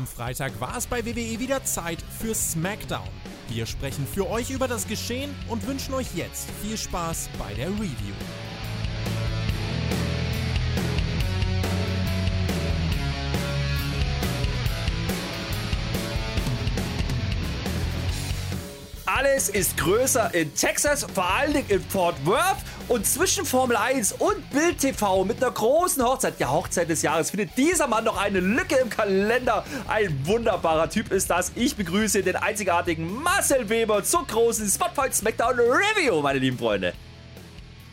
Am Freitag war es bei WWE wieder Zeit für SmackDown. Wir sprechen für euch über das Geschehen und wünschen euch jetzt viel Spaß bei der Review. Alles ist größer in Texas, vor allen Dingen in Fort Worth. Und zwischen Formel 1 und Bild TV mit einer großen Hochzeit, der Hochzeit des Jahres, findet dieser Mann noch eine Lücke im Kalender. Ein wunderbarer Typ ist das. Ich begrüße den einzigartigen Marcel Weber zur großen Spotfight Smackdown Review, meine lieben Freunde.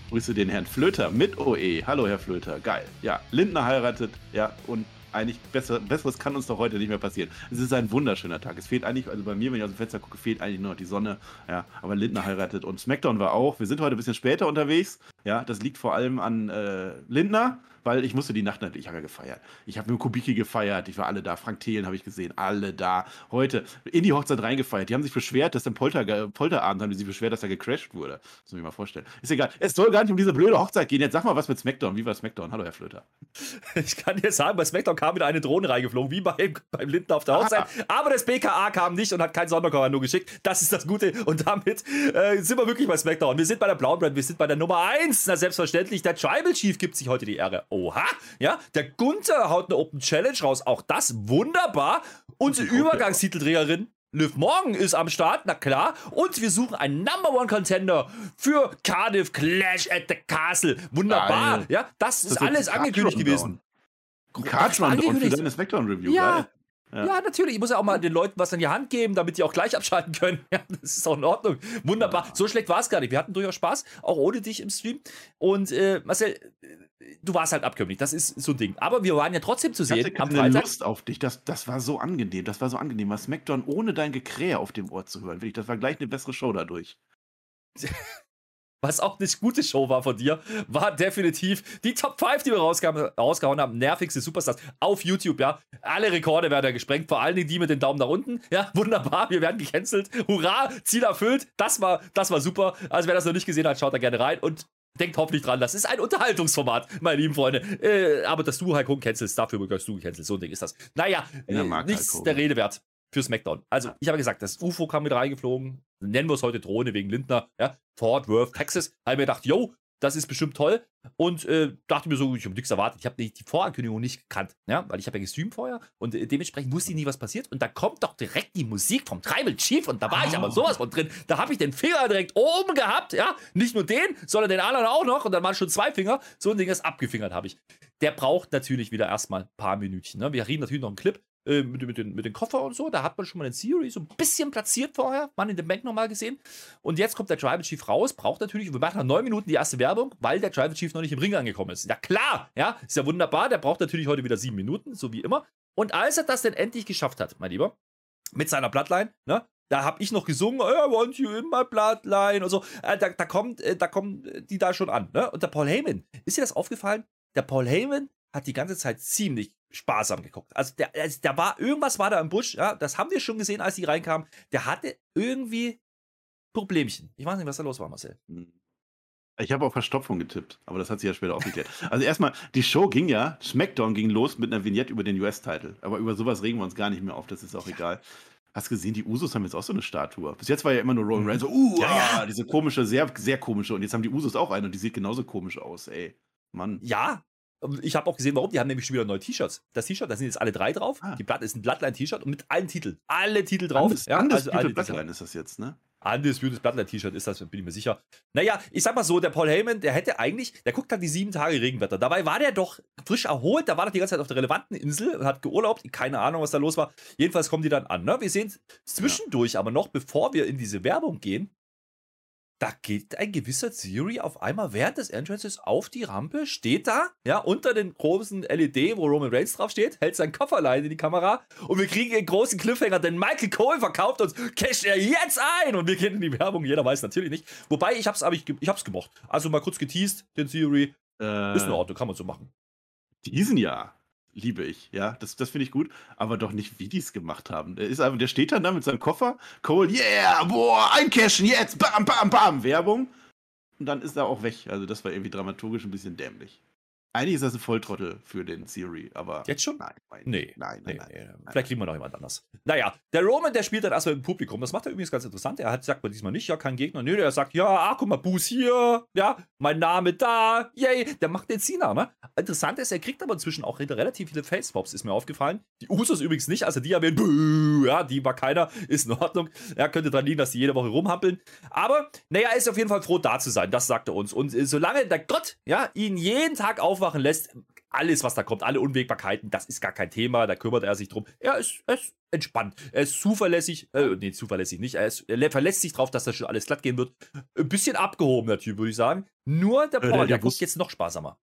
Grüße den Herrn Flöter mit OE. Hallo, Herr Flöter. Geil. Ja, Lindner heiratet. Ja, und eigentlich besser, besseres kann uns doch heute nicht mehr passieren. Es ist ein wunderschöner Tag. Es fehlt eigentlich, also bei mir, wenn ich aus dem Fenster gucke, fehlt eigentlich nur noch die Sonne. Ja, aber Lindner heiratet und SmackDown war auch. Wir sind heute ein bisschen später unterwegs. Ja, das liegt vor allem an äh, Lindner weil ich musste die Nacht natürlich, ich habe ja gefeiert. Ich habe mit Kubicki gefeiert, ich war alle da. Frank Thelen habe ich gesehen, alle da. Heute in die Hochzeit reingefeiert. Die haben sich beschwert, dass im Polter, Polterabend haben die sich beschwert, dass er gecrashed wurde. Das muss ich mir mal vorstellen. Ist egal. Es soll gar nicht um diese blöde Hochzeit gehen. Jetzt sag mal was mit SmackDown. Wie war SmackDown? Hallo, Herr Flöter. Ich kann dir sagen, bei SmackDown kam wieder eine Drohne reingeflogen, wie beim, beim Lindner auf der Hochzeit. Ah. Aber das BKA kam nicht und hat kein Sonderkommando geschickt. Das ist das Gute. Und damit äh, sind wir wirklich bei SmackDown. Wir sind bei der Blauen Brand, wir sind bei der Nummer 1. Na, selbstverständlich. Der Tribal Chief gibt sich heute die Ehre. Oha. Ja, der Gunther haut eine Open Challenge raus. Auch das wunderbar. Unsere Übergangstitelträgerin Liv Morgan ist am Start, na klar. Und wir suchen einen Number One Contender für Cardiff Clash at the Castle. Wunderbar. Geil. Ja, das, das ist alles angekündigt gewesen. Kartmann und für deine Smackdown Review. Ja. Geil. Ja. ja. natürlich. Ich muss ja auch mal den Leuten was in die Hand geben, damit die auch gleich abschalten können. Ja, das ist auch in Ordnung. Wunderbar. Ja. So schlecht war es gar nicht. Wir hatten durchaus Spaß, auch ohne dich im Stream. Und äh, Marcel, du warst halt abkömmlich. Das ist so ein Ding. Aber wir waren ja trotzdem zu sehen. Ich hatte am Lust auf dich. Das, das war so angenehm. Das war so angenehm. Was Smackdown ohne dein Gekrähe auf dem Ohr zu hören. Das war gleich eine bessere Show dadurch. was auch eine gute Show war von dir, war definitiv die Top 5, die wir rausgehauen haben. Nervigste Superstars auf YouTube, ja. Alle Rekorde werden ja gesprengt, vor allen Dingen die mit den Daumen nach unten. Ja, wunderbar, wir werden gecancelt. Hurra, Ziel erfüllt. Das war, das war super. Also wer das noch nicht gesehen hat, schaut da gerne rein und denkt hoffentlich dran, das ist ein Unterhaltungsformat, meine lieben Freunde. Äh, aber dass du Hulk Hogan cancelst, dafür gehörst du gecancelt. So ein Ding ist das. Naja, äh, nichts der Rede wert für SmackDown. Also, ich habe gesagt, das UFO kam mit reingeflogen. Nennen wir es heute Drohne wegen Lindner. Ja, Fort Worth, Texas. Habe mir gedacht, yo, das ist bestimmt toll. Und äh, dachte mir so, ich habe nichts erwartet. Ich habe die Vorankündigung nicht gekannt, ja, weil ich habe ja gestreamt vorher und äh, dementsprechend wusste ich nie, was passiert. Und da kommt doch direkt die Musik vom Tribal Chief und da war oh. ich aber sowas von drin. Da habe ich den Finger direkt oben gehabt, ja, nicht nur den, sondern den anderen auch noch und dann waren schon zwei Finger. So ein Ding ist abgefingert habe ich. Der braucht natürlich wieder erstmal ein paar Minütchen. Ne? Wir reden natürlich noch einen Clip äh, mit, mit, den, mit den Koffer und so. Da hat man schon mal den Theory so ein bisschen platziert vorher, man in der Bank nochmal gesehen. Und jetzt kommt der Tribal Chief raus, braucht natürlich, wir machen nach neun Minuten die erste Werbung, weil der Tribal Chief noch nicht im Ring angekommen ist. Ja klar, ja, ist ja wunderbar, der braucht natürlich heute wieder sieben Minuten, so wie immer. Und als er das denn endlich geschafft hat, mein Lieber, mit seiner Bloodline, ne, da habe ich noch gesungen, I want you in my bloodline und so. Äh, da, da, kommt, äh, da kommen die da schon an. Ne? Und der Paul Heyman, ist dir das aufgefallen? Der Paul Heyman hat die ganze Zeit ziemlich sparsam geguckt. Also, der, also da war irgendwas war da im Busch, ja, das haben wir schon gesehen, als die reinkamen. Der hatte irgendwie Problemchen. Ich weiß nicht, was da los war, Marcel. Hm. Ich habe auf Verstopfung getippt, aber das hat sich ja später aufgeklärt. Also erstmal, die Show ging ja, SmackDown ging los mit einer Vignette über den US-Title. Aber über sowas regen wir uns gar nicht mehr auf, das ist auch ja. egal. Hast gesehen, die Usos haben jetzt auch so eine Statue. Bis jetzt war ja immer nur Roman Reigns so, uh, ja, ja. diese komische, sehr, sehr komische. Und jetzt haben die Usos auch eine und die sieht genauso komisch aus, ey. Mann. Ja, ich habe auch gesehen, warum. Die haben nämlich schon wieder neue T-Shirts. Das T-Shirt, da sind jetzt alle drei drauf. Ah. Die Blatt ist ein Bloodline-T-Shirt und mit allen Titeln. Alle Titel drauf. Andes, ja, also alle Bloodline ist das jetzt, ne? Undisputed Bloodline-T-Shirt ist das, bin ich mir sicher. Naja, ich sag mal so, der Paul Heyman, der hätte eigentlich, der guckt halt die sieben Tage Regenwetter. Dabei war der doch frisch erholt, da war doch die ganze Zeit auf der relevanten Insel und hat geurlaubt. Keine Ahnung, was da los war. Jedenfalls kommen die dann an. Ne? Wir sehen zwischendurch ja. aber noch, bevor wir in diese Werbung gehen, da geht ein gewisser Theory auf einmal während des Entrances auf die Rampe, steht da, ja, unter den großen LED, wo Roman Reigns draufsteht, hält sein Kofferlein in die Kamera und wir kriegen einen großen Cliffhanger, denn Michael Cole verkauft uns, casht er jetzt ein und wir kennen die Werbung, jeder weiß natürlich nicht. Wobei, ich hab's, aber ich, ich hab's gemocht. Also mal kurz geteased, den Theory, äh, ist in Ordnung, kann man so machen. Diesen Jahr liebe ich, ja, das, das finde ich gut, aber doch nicht, wie die es gemacht haben. Der, ist einfach, der steht dann da mit seinem Koffer, Cole, yeah, boah, eincashen jetzt, bam, bam, bam, Werbung. Und dann ist er auch weg. Also das war irgendwie dramaturgisch ein bisschen dämlich. Eigentlich ist das ein Volltrottel für den Theory, aber. Jetzt schon? Nein, nein, Nee. nein, nein, Nee, nein. nee, nein. Vielleicht kriegen wir noch jemand anders. Naja, der Roman, der spielt dann erstmal im Publikum. Das macht er übrigens ganz interessant. Er hat, sagt man diesmal nicht, ja, kein Gegner. Nö, er sagt, ja, ah, guck mal, Buß hier, ja, mein Name da, yay. Der macht den Cena, ne? Interessant ist, er kriegt aber inzwischen auch relativ viele Face-Pops, ist mir aufgefallen. Die Usos übrigens nicht, also die erwähnen, buh, ja, die war keiner, ist in Ordnung. Er könnte dran liegen, dass die jede Woche rumhampeln. Aber, naja, er ist auf jeden Fall froh, da zu sein. Das sagt er uns. Und äh, solange der Gott, ja, ihn jeden Tag aufwachen lässt, alles, was da kommt, alle Unwägbarkeiten, das ist gar kein Thema, da kümmert er sich drum. Er ist, er ist entspannt, er ist zuverlässig, äh, nee, zuverlässig nicht, er, ist, er verlässt sich drauf, dass das schon alles glatt gehen wird. Ein bisschen abgehobener Typ, würde ich sagen. Nur der Äh, Paul, der- der, der guckt jetzt noch sparsamer.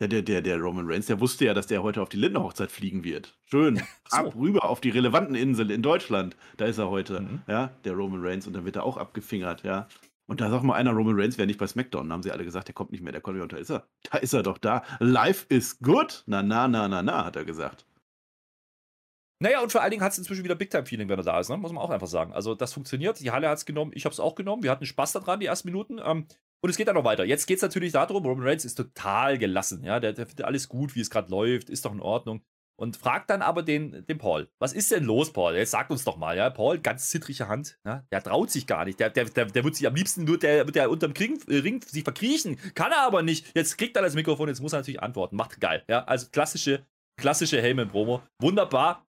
Ja, der, der, der Roman Reigns, der wusste ja, dass der heute auf die Lindenhochzeit fliegen wird. Schön. so. Ab rüber auf die relevanten Inseln in Deutschland. Da ist er heute. Mhm. Ja, der Roman Reigns. Und dann wird er auch abgefingert, ja. Und da sagt mal einer, Roman Reigns wäre nicht bei SmackDown. Da haben sie alle gesagt, der kommt nicht mehr, der kommt nicht mehr. Da ist er. Da ist er doch da. Life is good. Na, na, na, na, na, hat er gesagt. Naja, und vor allen Dingen hat es inzwischen wieder Big-Time-Feeling, wenn er da ist, ne? muss man auch einfach sagen. Also, das funktioniert. Die Halle hat es genommen, ich habe es auch genommen. Wir hatten Spaß daran, die ersten Minuten. Ähm, und es geht dann noch weiter. Jetzt geht es natürlich darum, Roman Reigns ist total gelassen. Ja? Der, der findet alles gut, wie es gerade läuft, ist doch in Ordnung. Und fragt dann aber den, den Paul, was ist denn los, Paul? Jetzt sagt uns doch mal, ja. Paul, ganz zittrige Hand, ja? der traut sich gar nicht. Der, der, der, der wird sich am liebsten, wird der, wird der unterm Ring, äh, Ring sich verkriechen. Kann er aber nicht. Jetzt kriegt er das Mikrofon, jetzt muss er natürlich antworten. Macht geil. Ja? Also klassische, klassische Heyman-Promo. Wunderbar.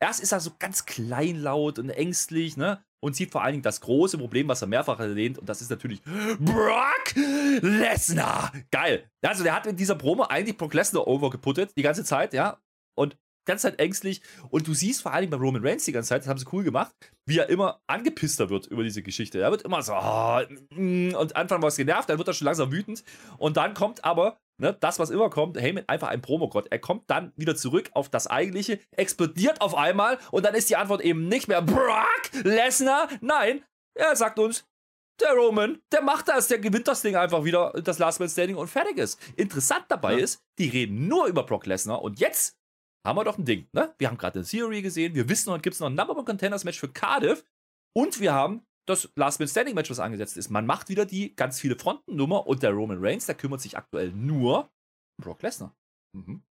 Erst ist er so ganz kleinlaut und ängstlich, ne? Und sieht vor allen Dingen das große Problem, was er mehrfach erwähnt, und das ist natürlich Brock Lesnar. Geil. Also, der hat in dieser Promo eigentlich Brock Lesnar overgeputtet, die ganze Zeit, ja. Und ganze Zeit ängstlich. Und du siehst vor allen Dingen bei Roman Reigns die ganze Zeit, das haben sie cool gemacht, wie er immer angepisster wird über diese Geschichte. Er wird immer so, mm, und Anfang war es genervt, dann wird er schon langsam wütend. Und dann kommt aber ne, das, was immer kommt, Heyman einfach ein Promogott. Er kommt dann wieder zurück auf das Eigentliche, explodiert auf einmal und dann ist die Antwort eben nicht mehr Brock Lesnar. Nein, er sagt uns, der Roman, der macht das, der gewinnt das Ding einfach wieder, das Last Man Standing und fertig ist. Interessant dabei Ja. ist, die reden nur über Brock Lesnar und jetzt haben wir doch ein Ding, ne? Wir haben gerade eine Theory gesehen, wir wissen, heute gibt es noch ein Number One Contenders Match für Cardiff und wir haben das Last Man Standing Match, was angesetzt ist. Man macht wieder die ganz viele Frontennummer und der Roman Reigns, der kümmert sich aktuell nur um Brock Lesnar. Mhm.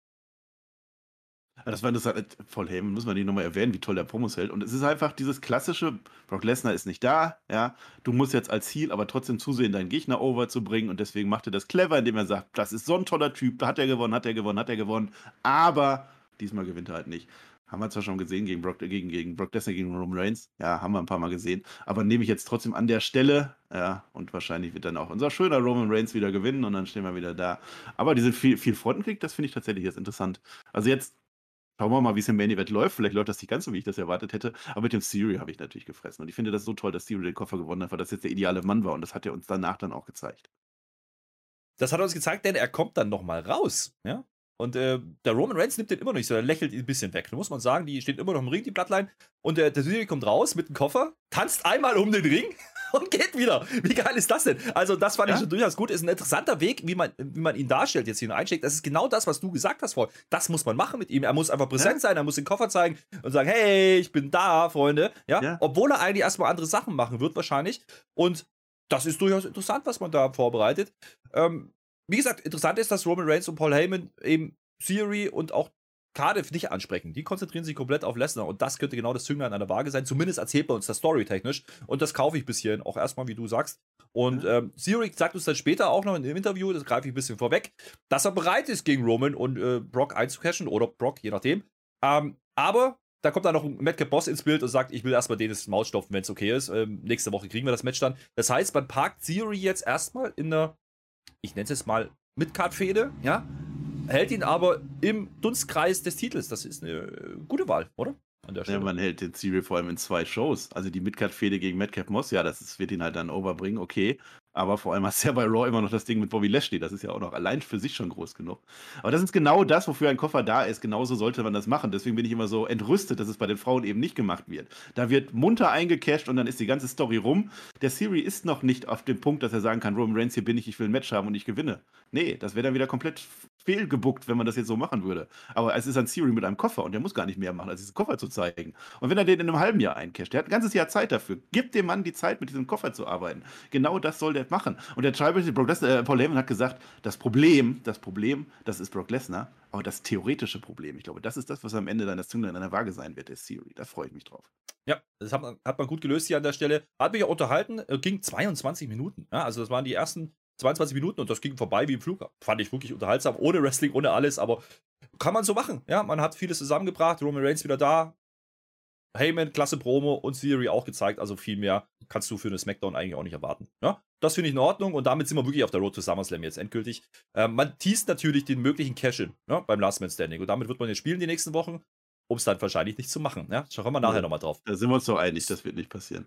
Das war interessant. Voll Heyman, muss man nicht nochmal erwähnen, wie toll der Promos hält. Und es ist einfach dieses klassische, Brock Lesnar ist nicht da, ja. Du musst jetzt als Heal aber trotzdem zusehen, deinen Gegner over zu bringen. Und deswegen macht er das clever, indem er sagt, das ist so ein toller Typ, da hat er gewonnen, hat er gewonnen, hat er gewonnen. Aber diesmal gewinnt er halt nicht. Haben wir zwar schon gesehen gegen Brock, gegen, gegen Brock Lesnar, gegen Roman Reigns. Ja, haben wir ein paar Mal gesehen. Aber nehme ich jetzt trotzdem an der Stelle. Ja, und wahrscheinlich wird dann auch unser schöner Roman Reigns wieder gewinnen und dann stehen wir wieder da. Aber diese viel, viel Frontenkrieg, das finde ich tatsächlich jetzt interessant. Also jetzt Schauen wir mal, wie es im Main Event läuft. Vielleicht läuft das nicht ganz so, wie ich das erwartet hätte. Aber mit dem Theory habe ich natürlich gefressen. Und ich finde das so toll, dass Theory den Koffer gewonnen hat, weil das jetzt der ideale Mann war. Und das hat er uns danach dann auch gezeigt. Das hat er uns gezeigt, denn er kommt dann nochmal raus. Ja? Und äh, der Roman Reigns nimmt den immer noch nicht so, er lächelt ihn ein bisschen weg. Da muss man sagen, die steht immer noch im Ring, die Bloodline. Und äh, der Theory kommt raus mit dem Koffer, tanzt einmal um den Ring und geht wieder. Wie geil ist das denn? Also, das fand Ja. ich schon durchaus gut. Ist ein interessanter Weg, wie man, wie man ihn darstellt, jetzt hier einsteckt. Das ist genau das, was du gesagt hast, Paul. Das muss man machen mit ihm. Er muss einfach präsent Ja. sein, er muss den Koffer zeigen und sagen: Hey, ich bin da, Freunde. Ja? Ja. Obwohl er eigentlich erstmal andere Sachen machen wird, wahrscheinlich. Und das ist durchaus interessant, was man da vorbereitet. Ähm, wie gesagt, interessant ist, dass Roman Reigns und Paul Heyman eben Theory und auch Cardiff nicht ansprechen. Die konzentrieren sich komplett auf Lesnar und das könnte genau das Zünglein an der Waage sein. Zumindest erzählt bei uns das storytechnisch und das kaufe ich bis hierhin auch erstmal, wie du sagst. Und ähm, Theory sagt uns dann später auch noch in dem Interview, das greife ich ein bisschen vorweg, dass er bereit ist, gegen Roman und äh, Brock einzucashen oder Brock, je nachdem. Ähm, aber da kommt dann noch ein Madcap Boss ins Bild und sagt, ich will erstmal den das Maul stopfen, wenn es okay ist. Ähm, nächste Woche kriegen wir das Match dann. Das heißt, man parkt Theory jetzt erstmal in einer, ich nenne es jetzt mal Midcard-Fehde, ja, hält ihn aber im Dunstkreis des Titels. Das ist eine äh, gute Wahl, oder? Ja, man hält den Theory vor allem in zwei Shows. Also die Midcard-Fehde gegen Madcap Moss, ja, das ist, wird ihn halt dann overbringen, okay. Aber vor allem hast du ja bei Raw immer noch das Ding mit Bobby Lashley. Das ist ja auch noch allein für sich schon groß genug. Aber das ist genau das, wofür ein Koffer da ist. Genauso sollte man das machen. Deswegen bin ich immer so entrüstet, dass es bei den Frauen eben nicht gemacht wird. Da wird munter eingecasht und dann ist die ganze Story rum. Der Theory ist noch nicht auf dem Punkt, dass er sagen kann, Roman Reigns, hier bin ich, ich will ein Match haben und ich gewinne. Nee, das wäre dann wieder komplett fehlgebuckt, wenn man das jetzt so machen würde. Aber es ist ein Theory mit einem Koffer und der muss gar nicht mehr machen, als diesen Koffer zu zeigen. Und wenn er den in einem halben Jahr eincasht, der hat ein ganzes Jahr Zeit dafür. Gib dem Mann die Zeit, mit diesem Koffer zu arbeiten. Genau das soll das machen. Und der Tribal, Brock äh, Paul Heyman hat gesagt, das Problem, das Problem, das ist Brock Lesnar, aber das theoretische Problem, ich glaube, das ist das, was am Ende dann das Zünglein an der Waage sein wird, der Theory. Da freue ich mich drauf. Ja, das hat man, hat man gut gelöst hier an der Stelle. Hat mich auch unterhalten, äh, ging 22 Minuten. Ja, also das waren die ersten 22 Minuten und das ging vorbei wie im Flug. Fand ich wirklich unterhaltsam, ohne Wrestling, ohne alles, aber kann man so machen. Ja, man hat vieles zusammengebracht, Roman Reigns wieder da, Heyman, klasse Promo und Theory auch gezeigt, also viel mehr kannst du für eine Smackdown eigentlich auch nicht erwarten. Ja, das finde ich in Ordnung und damit sind wir wirklich auf der Road to SummerSlam jetzt endgültig. Ähm, man teast natürlich den möglichen Cash-In ja, beim Last Man Standing und damit wird man jetzt spielen die nächsten Wochen, um es dann wahrscheinlich nicht zu machen. Ja, schauen wir nachher ja, nochmal drauf. Da sind wir uns doch einig, das wird nicht passieren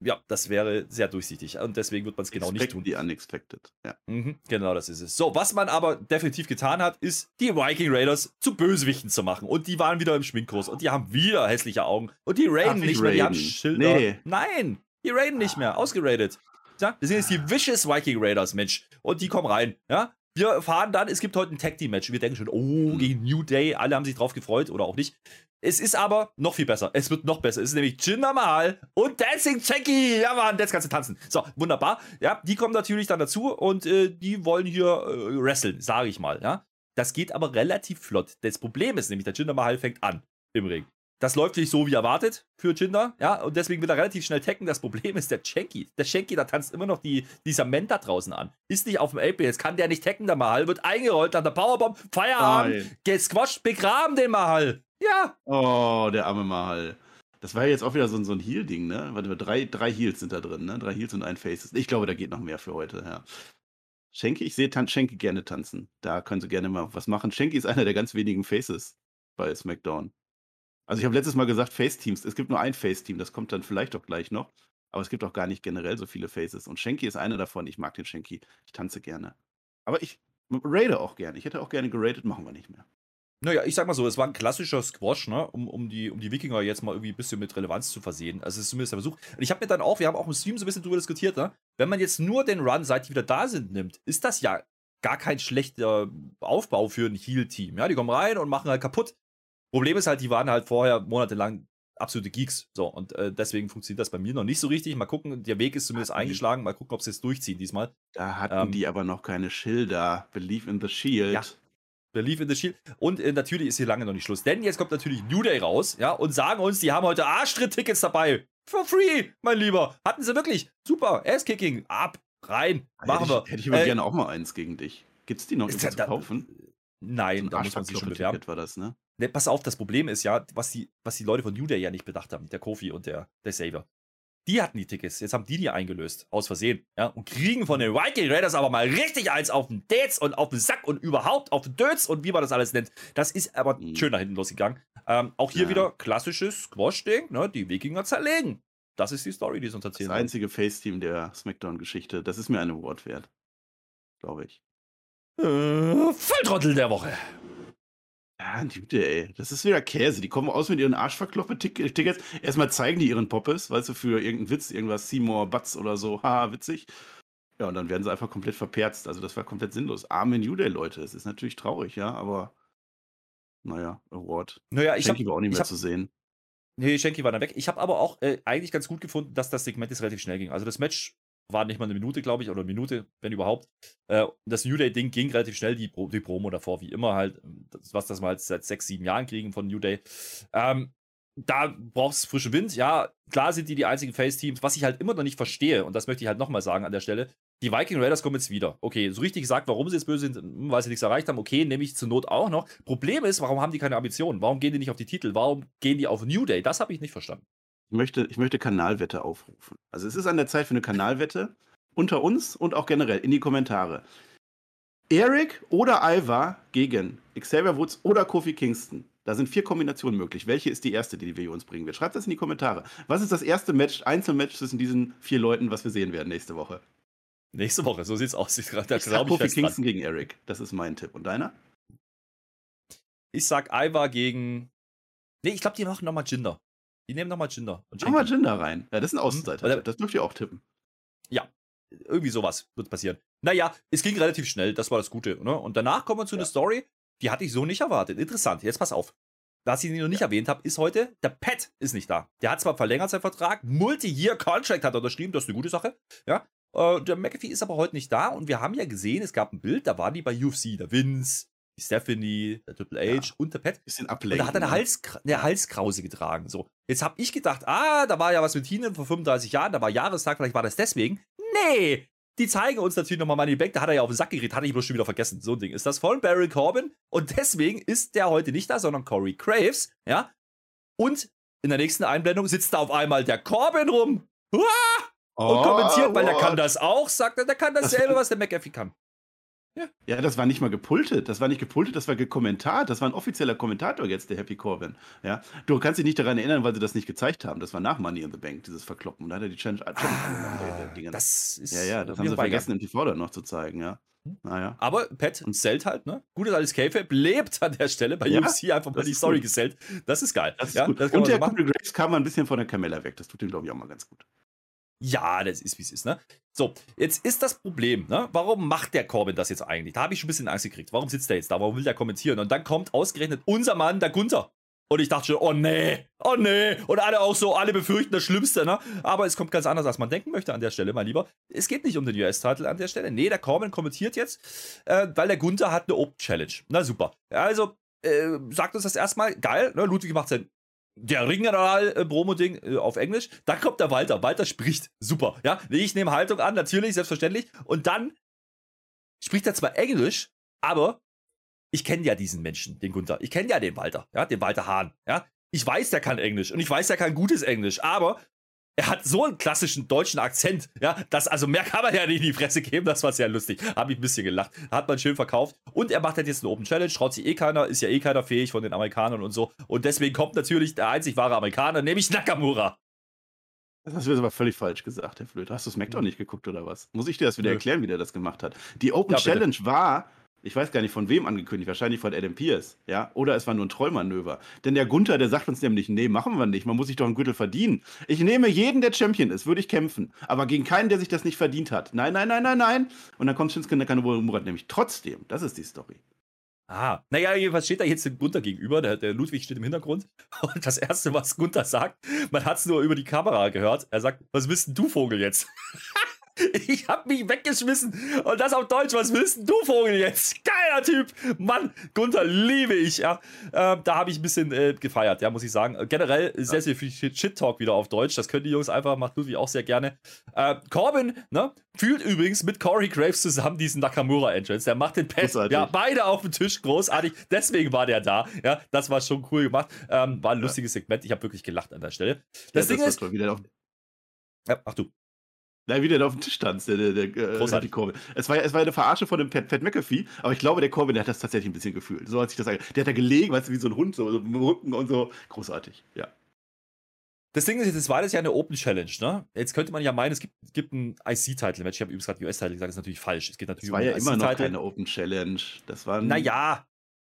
ja, das wäre sehr durchsichtig. Und deswegen wird man es genau nicht tun. Die unexpected. Ja. Mhm, genau, das ist es. So, was man aber definitiv getan hat, ist, die Viking Raiders zu Bösewichten zu machen. Und die waren wieder im Schminkkurs. Und die haben wieder hässliche Augen. Und die raiden nicht mehr, die haben Schilder. Nee. Nein, die raiden nicht mehr. Ausgeradet. Ja, das sind jetzt die Vicious Viking Raiders, Mensch. Und die kommen rein. Ja, wir erfahren dann, es gibt heute ein Tag Team Match. Wir denken schon, oh, hm. gegen New Day. Alle haben sich drauf gefreut oder auch nicht. Es ist aber noch viel besser. Es wird noch besser. Es ist nämlich Jinder Mahal und Dancing Jackie. Ja, Mann, jetzt kannst du tanzen. So, wunderbar. Ja, die kommen natürlich dann dazu und äh, die wollen hier äh, wresteln, sage ich mal. Ja, das geht aber relativ flott. Das Problem ist nämlich, der Jinder Mahal fängt an im Ring. Das läuft nicht so wie erwartet für Jinder, ja, und deswegen wird er relativ schnell tacken. Das Problem ist der Shanky. Der Shanky, da tanzt immer noch die, die Samantha draußen an. Ist nicht auf dem AP, jetzt kann der nicht tacken, der Mahal, wird eingerollt an der Powerbomb, Feierabend, gesquasht, begraben den Mahal. Ja. Oh, der arme Mahal. Das war ja jetzt auch wieder so ein, so ein Heal-Ding, ne? Warte mal, drei, drei Heals sind da drin, ne? Drei Heals und ein Faces. Ich glaube, da geht noch mehr für heute, ja. Schenke, ich sehe Tan Schenke gerne tanzen. Da können Sie gerne mal was machen. Schenke ist einer der ganz wenigen Faces bei SmackDown. Also ich habe letztes Mal gesagt, Face-Teams. Es gibt nur ein Face-Team, das kommt dann vielleicht auch gleich noch. Aber es gibt auch gar nicht generell so viele Faces. Und Schenki ist einer davon. Ich mag den Schenki. Ich tanze gerne. Aber ich rate auch gerne. Ich hätte auch gerne geratet, machen wir nicht mehr. Naja, ich sag mal so, es war ein klassischer Squash, ne, um, um, die, um die Wikinger jetzt mal irgendwie ein bisschen mit Relevanz zu versehen. Also, es ist zumindest der Versuch. Und ich habe mir dann auch, wir haben auch im Stream so ein bisschen drüber diskutiert, ne, wenn man jetzt nur den Run, seit die wieder da sind, nimmt, ist das ja gar kein schlechter Aufbau für ein Heal-Team. Ja, die kommen rein und machen halt kaputt. Problem ist halt, die waren halt vorher monatelang absolute Geeks. So, und äh, deswegen funktioniert das bei mir noch nicht so richtig. Mal gucken, der Weg ist zumindest hatten eingeschlagen. Mal gucken, ob sie es durchziehen diesmal. Da hatten ähm, die aber noch keine Schilder. Believe in the Shield. Ja. Believe in the Shield. Und äh, natürlich ist hier lange noch nicht Schluss. Denn jetzt kommt natürlich New Day raus, ja, und sagen uns, die haben heute Arschtritt-Tickets dabei. For free, mein Lieber. Hatten sie wirklich. Super. Ass-Kicking. Ab. Rein. Machen hätte wir. Ich, hätte ich aber äh, gerne auch mal eins gegen dich. Gibt's die noch zu kaufen? Nein, so da muss man sich schon bewerben. war das, ne? Ne, pass auf, das Problem ist ja, was die, was die Leute von New Day ja nicht bedacht haben, der Kofi und der, der Saver. Die hatten die Tickets, jetzt haben die die eingelöst, aus Versehen, ja, und kriegen von den Viking Raiders aber mal richtig eins auf den Dates und auf den Sack und überhaupt auf den Dötz und wie man das alles nennt. Das ist aber mhm. schön nach hinten losgegangen. Ähm, auch hier ja. wieder klassisches Squash-Ding, ne, die Wikinger zerlegen. Das ist die Story, die sie uns erzählen. Das einzige Face-Team der Smackdown-Geschichte, das ist mir ein Award wert. Glaube ich. Äh, Volltrottel der Woche. Ja, Güte, ey. Das ist wieder Käse. Die kommen aus mit ihren Arschverkloppe-Tickets. Erstmal zeigen die ihren Poppes, weißt du, für irgendeinen Witz, irgendwas Seymour Butts oder so. Haha, witzig. Ja, und dann werden sie einfach komplett verperzt. Also, das war komplett sinnlos. Arme New Day, Leute. Es ist natürlich traurig, ja, aber. Naja, Award. Naja, ich habe auch nicht mehr hab, zu sehen. Nee, Schenki war dann weg. Ich habe aber auch äh, eigentlich ganz gut gefunden, dass das Segment jetzt relativ schnell ging. Also das Match war nicht mal eine Minute, glaube ich, oder eine Minute, wenn überhaupt. Äh, das New Day-Ding ging relativ schnell, die, Pro die Promo davor, wie immer halt, das, was das mal seit sechs, sieben Jahren kriegen von New Day. Ähm, da braucht es frischen Wind. Ja, klar sind die die einzigen Face-Teams. Was ich halt immer noch nicht verstehe, und das möchte ich halt nochmal sagen an der Stelle, die Viking Raiders kommen jetzt wieder. Okay, so richtig gesagt, warum sie jetzt böse sind, hm, weil sie nichts erreicht haben, okay, nehme ich zur Not auch noch. Problem ist, warum haben die keine Ambitionen? Warum gehen die nicht auf die Titel? Warum gehen die auf New Day? Das habe ich nicht verstanden. Ich möchte, ich möchte Kanalwette aufrufen. Also es ist an der Zeit für eine Kanalwette unter uns und auch generell in die Kommentare. Eric oder Alva gegen Xavier Woods oder Kofi Kingston. Da sind vier Kombinationen möglich. Welche ist die erste, die wir uns bringen wird? Schreibt das in die Kommentare. Was ist das erste Match, Einzelmatch zwischen diesen vier Leuten, was wir sehen werden nächste Woche? Nächste Woche, so sieht's aus. Ich, da ich sag Kofi Kingston dran. gegen Eric. Das ist mein Tipp. Und deiner? Ich sag Iva gegen. Nee, ich glaube, die machen nochmal Jinder. Die nehmen nochmal Jinder. Nochmal Jinder rein. Ja, das ist ein mhm. Außenseiter. Das dürft ihr auch tippen. Ja, irgendwie sowas wird passieren. Naja, es ging relativ schnell, das war das Gute. Ne? Und danach kommen wir zu ja. einer Story, die hatte ich so nicht erwartet. Interessant, jetzt pass auf. Was ich noch nicht ja. erwähnt habe, ist heute, der Pat ist nicht da. Der hat zwar verlängert seinen Vertrag, Multi-Year-Contract hat er unterschrieben, das ist eine gute Sache. Ja, Äh, der McAfee ist aber heute nicht da und wir haben ja gesehen, es gab ein Bild, da war die bei UFC, der Vince, die Stephanie, der Triple H Ja. und der Pat. Bisschen Und ablenken. da hat er eine, ne? Hals, eine Halskrause getragen. So. Jetzt habe ich gedacht, ah, da war ja was mit Heenan vor 35 Jahren, da war Jahrestag, vielleicht war das deswegen. Nee! Die zeigen uns natürlich nochmal Money Bank, da hat er ja auf den Sack gekriegt, hatte ich bloß schon wieder vergessen. So ein Ding ist das von Barry Corbin und deswegen ist der heute nicht da, sondern Corey Graves, ja. Und in der nächsten Einblendung sitzt da auf einmal der Corbin rum Uah! und Oh, kommentiert, weil der what? kann das auch, sagt er, der kann dasselbe, was der McAfee kann. Ja, das war nicht mal gepultet. Das war nicht gepultet, das war gekommentart. Das war ein offizieller Kommentator jetzt, der Happy Corbin. Ja, du kannst dich nicht daran erinnern, weil sie das nicht gezeigt haben. Das war nach Money in the Bank, dieses Verkloppen. Da hat er die Challenge. Challenge. Ah, Das ist ja, ja, das haben sie vergessen, im TV dann noch zu zeigen, ja. Hm. Naja. Aber Pat und Zelt halt, ne? Gutes altes K-Fab lebt an der Stelle bei Ja, UFC einfach mal die Story gesellt. Das ist geil. Das ist ja. Das Und der. Corey Graves kam mal ein bisschen von der Kamella weg. Das tut ihm, glaube ich, auch mal ganz gut. Ja, das ist wie es ist, ne? So, jetzt ist das Problem, ne? Warum macht der Corbin das jetzt eigentlich? Da habe ich schon ein bisschen Angst gekriegt. Warum sitzt der jetzt da? Warum will der kommentieren? Und dann kommt ausgerechnet unser Mann, der Gunther. Und ich dachte schon, oh nee, oh nee. Und alle auch so, alle befürchten das Schlimmste, ne? Aber es kommt ganz anders, als man denken möchte an der Stelle, mein Lieber. Es geht nicht um den US-Titel an der Stelle. Nee, der Corbin kommentiert jetzt, äh, weil der Gunther hat eine Open Challenge. Na super. Also, äh, sagt uns das erstmal, geil, ne? Ludwig macht sein der Ringgeneral-Promo-Ding äh, auf Englisch. Dann kommt der Walter. Walter spricht. Super. Ja, ich nehme Haltung an, natürlich, selbstverständlich. Und dann spricht er zwar Englisch, aber ich kenne ja diesen Menschen, den Gunther. Ich kenne ja den Walter, ja, den Walter Hahn. Ja, ich weiß, der kann Englisch und ich weiß, der kann gutes Englisch, aber er hat so einen klassischen deutschen Akzent, ja, dass also mehr kann man ja nicht in die Fresse geben, das war sehr lustig. Habe ich ein bisschen gelacht. Hat man schön verkauft. Und er macht halt jetzt eine Open Challenge, traut sich eh keiner, ist ja eh keiner fähig von den Amerikanern und so. Und deswegen kommt natürlich der einzig wahre Amerikaner, nämlich Nakamura. Das hast du jetzt aber völlig falsch gesagt, Herr Flöte. Hast du SmackDown nicht geguckt oder was? Muss ich dir das wieder erklären, wie der das gemacht hat? Die Open Ja. Challenge war, ich weiß gar nicht von wem angekündigt, wahrscheinlich von Adam Pierce, ja? Oder es war nur ein Trollmanöver. Denn der Gunther, der sagt uns nämlich, nee, machen wir nicht, man muss sich doch einen Gürtel verdienen. Ich nehme jeden, der Champion ist, würde ich kämpfen. Aber gegen keinen, der sich das nicht verdient hat. Nein, nein, nein, nein, nein. Und dann kommt Shinsuke Nakamura nämlich trotzdem. Das ist die Story. Ah, naja, jedenfalls steht da jetzt dem Gunther gegenüber. Der, der Ludwig steht im Hintergrund. Und das Erste, was Gunther sagt, man hat es nur über die Kamera gehört. Er sagt: Was willst denn du, Vogel, jetzt? ich hab mich weggeschmissen. Und das auf Deutsch: Was willst denn du, Vogel, jetzt? Geiler Typ. Mann, Gunther liebe ich. Ja. Ähm, da habe ich ein bisschen äh, gefeiert, ja, muss ich sagen. Äh, Generell sehr, sehr viel Shit- Shit-Talk wieder auf Deutsch. Das können die Jungs einfach, macht Ludwig auch sehr gerne. Äh, Corbin, ne, fühlt übrigens mit Corey Graves zusammen diesen Nakamura-Entrance. Der macht den Pass. Ja, beide auf dem Tisch, großartig. Deswegen war der da. Ja, das war schon cool gemacht. Ähm, war ein lustiges Segment. Ich habe wirklich gelacht an der Stelle. Das ja, Ding war ist. ach du. Nein, wie der da auf dem Tisch stand, der, der, der äh, Großartig. Corbin. Es war, ja- es war ja eine Verarsche von dem Pat, Pat McAfee, aber ich glaube, der Corbin, der hat das tatsächlich ein bisschen gefühlt. So hat sich das Der hat da gelegen, weißt du, wie so ein Hund, so, so im Rücken und so. Großartig, ja. Das Ding ist, jetzt war das ja eine Open Challenge, ne? Jetzt könnte man ja meinen, es gibt, gibt ein IC-Title-Match. Ich habe übrigens gerade US-Title gesagt, das ist natürlich falsch. Es geht natürlich Das war ja den immer noch keine Open Challenge. Das war ein, Naja,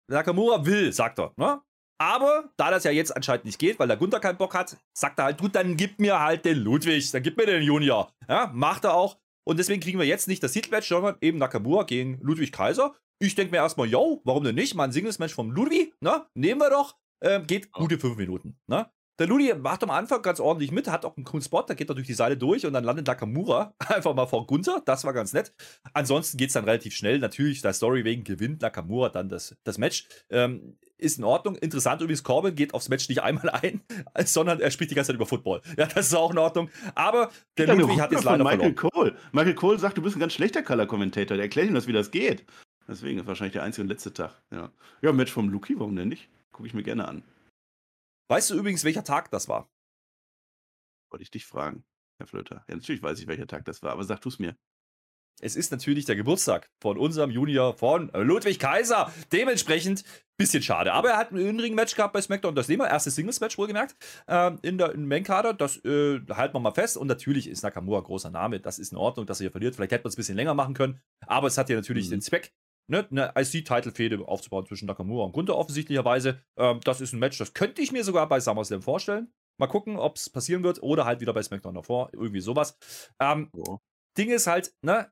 Nakamura will, sagt er. Ne? Aber da das ja jetzt anscheinend nicht geht, weil der Gunther keinen Bock hat, sagt er halt, gut, dann gib mir halt den Ludwig, dann gib mir den Junior. Ja, macht er auch. Und deswegen kriegen wir jetzt nicht das Titelmatch, sondern eben Nakamura gegen Ludwig Kaiser. Ich denke mir erstmal, yo, warum denn nicht? Mal ein Singles-Match vom Ludwig, ne? Nehmen wir doch. Ähm, geht gute fünf Minuten, ne? Der Ludi macht am Anfang ganz ordentlich mit, hat auch einen coolen Spot, da geht er durch die Seile durch und dann landet Nakamura einfach mal vor Gunther. Das war ganz nett. Ansonsten geht es dann relativ schnell. Natürlich, der Story wegen gewinnt Nakamura dann das, das Match. Ähm, ist in Ordnung. Interessant übrigens, Corbin geht aufs Match nicht einmal ein, sondern er spricht die ganze Zeit über Football. Ja, das ist auch in Ordnung. Aber der Ludwig hat Rückkehr jetzt leider Michael verloren. Cole. Michael Cole sagt, du bist ein ganz schlechter Color-Kommentator. Der erklärt ihm das, wie das geht. Deswegen ist wahrscheinlich der einzige und letzte Tag. Ja, ja Match vom Luki, warum denn nicht? Gucke ich mir gerne an. Weißt du übrigens, welcher Tag das war? Wollte ich dich fragen, Herr Flöter. Ja, natürlich weiß ich, welcher Tag das war, aber sag du es mir. Es ist natürlich der Geburtstag von unserem Junior von Ludwig Kaiser. Dementsprechend bisschen schade. Aber er hat ein In-Ring-Match gehabt bei SmackDown. Das nehmen wir. Erstes Singles-Match wohlgemerkt. Ähm, in der Main-Kader. Das äh, halten wir mal fest. Und natürlich ist Nakamura ein großer Name. Das ist in Ordnung, dass er hier verliert. Vielleicht hätte man es ein bisschen länger machen können. Aber es hat ja natürlich Mhm. den Zweck, ne, eine IC-Title-Fehde aufzubauen zwischen Nakamura und Gunther offensichtlicherweise. Ähm, das ist ein Match, das könnte ich mir sogar bei SummerSlam vorstellen. Mal gucken, ob es passieren wird oder halt wieder bei SmackDown davor. Irgendwie sowas. Ähm, So. Ding ist halt, ne?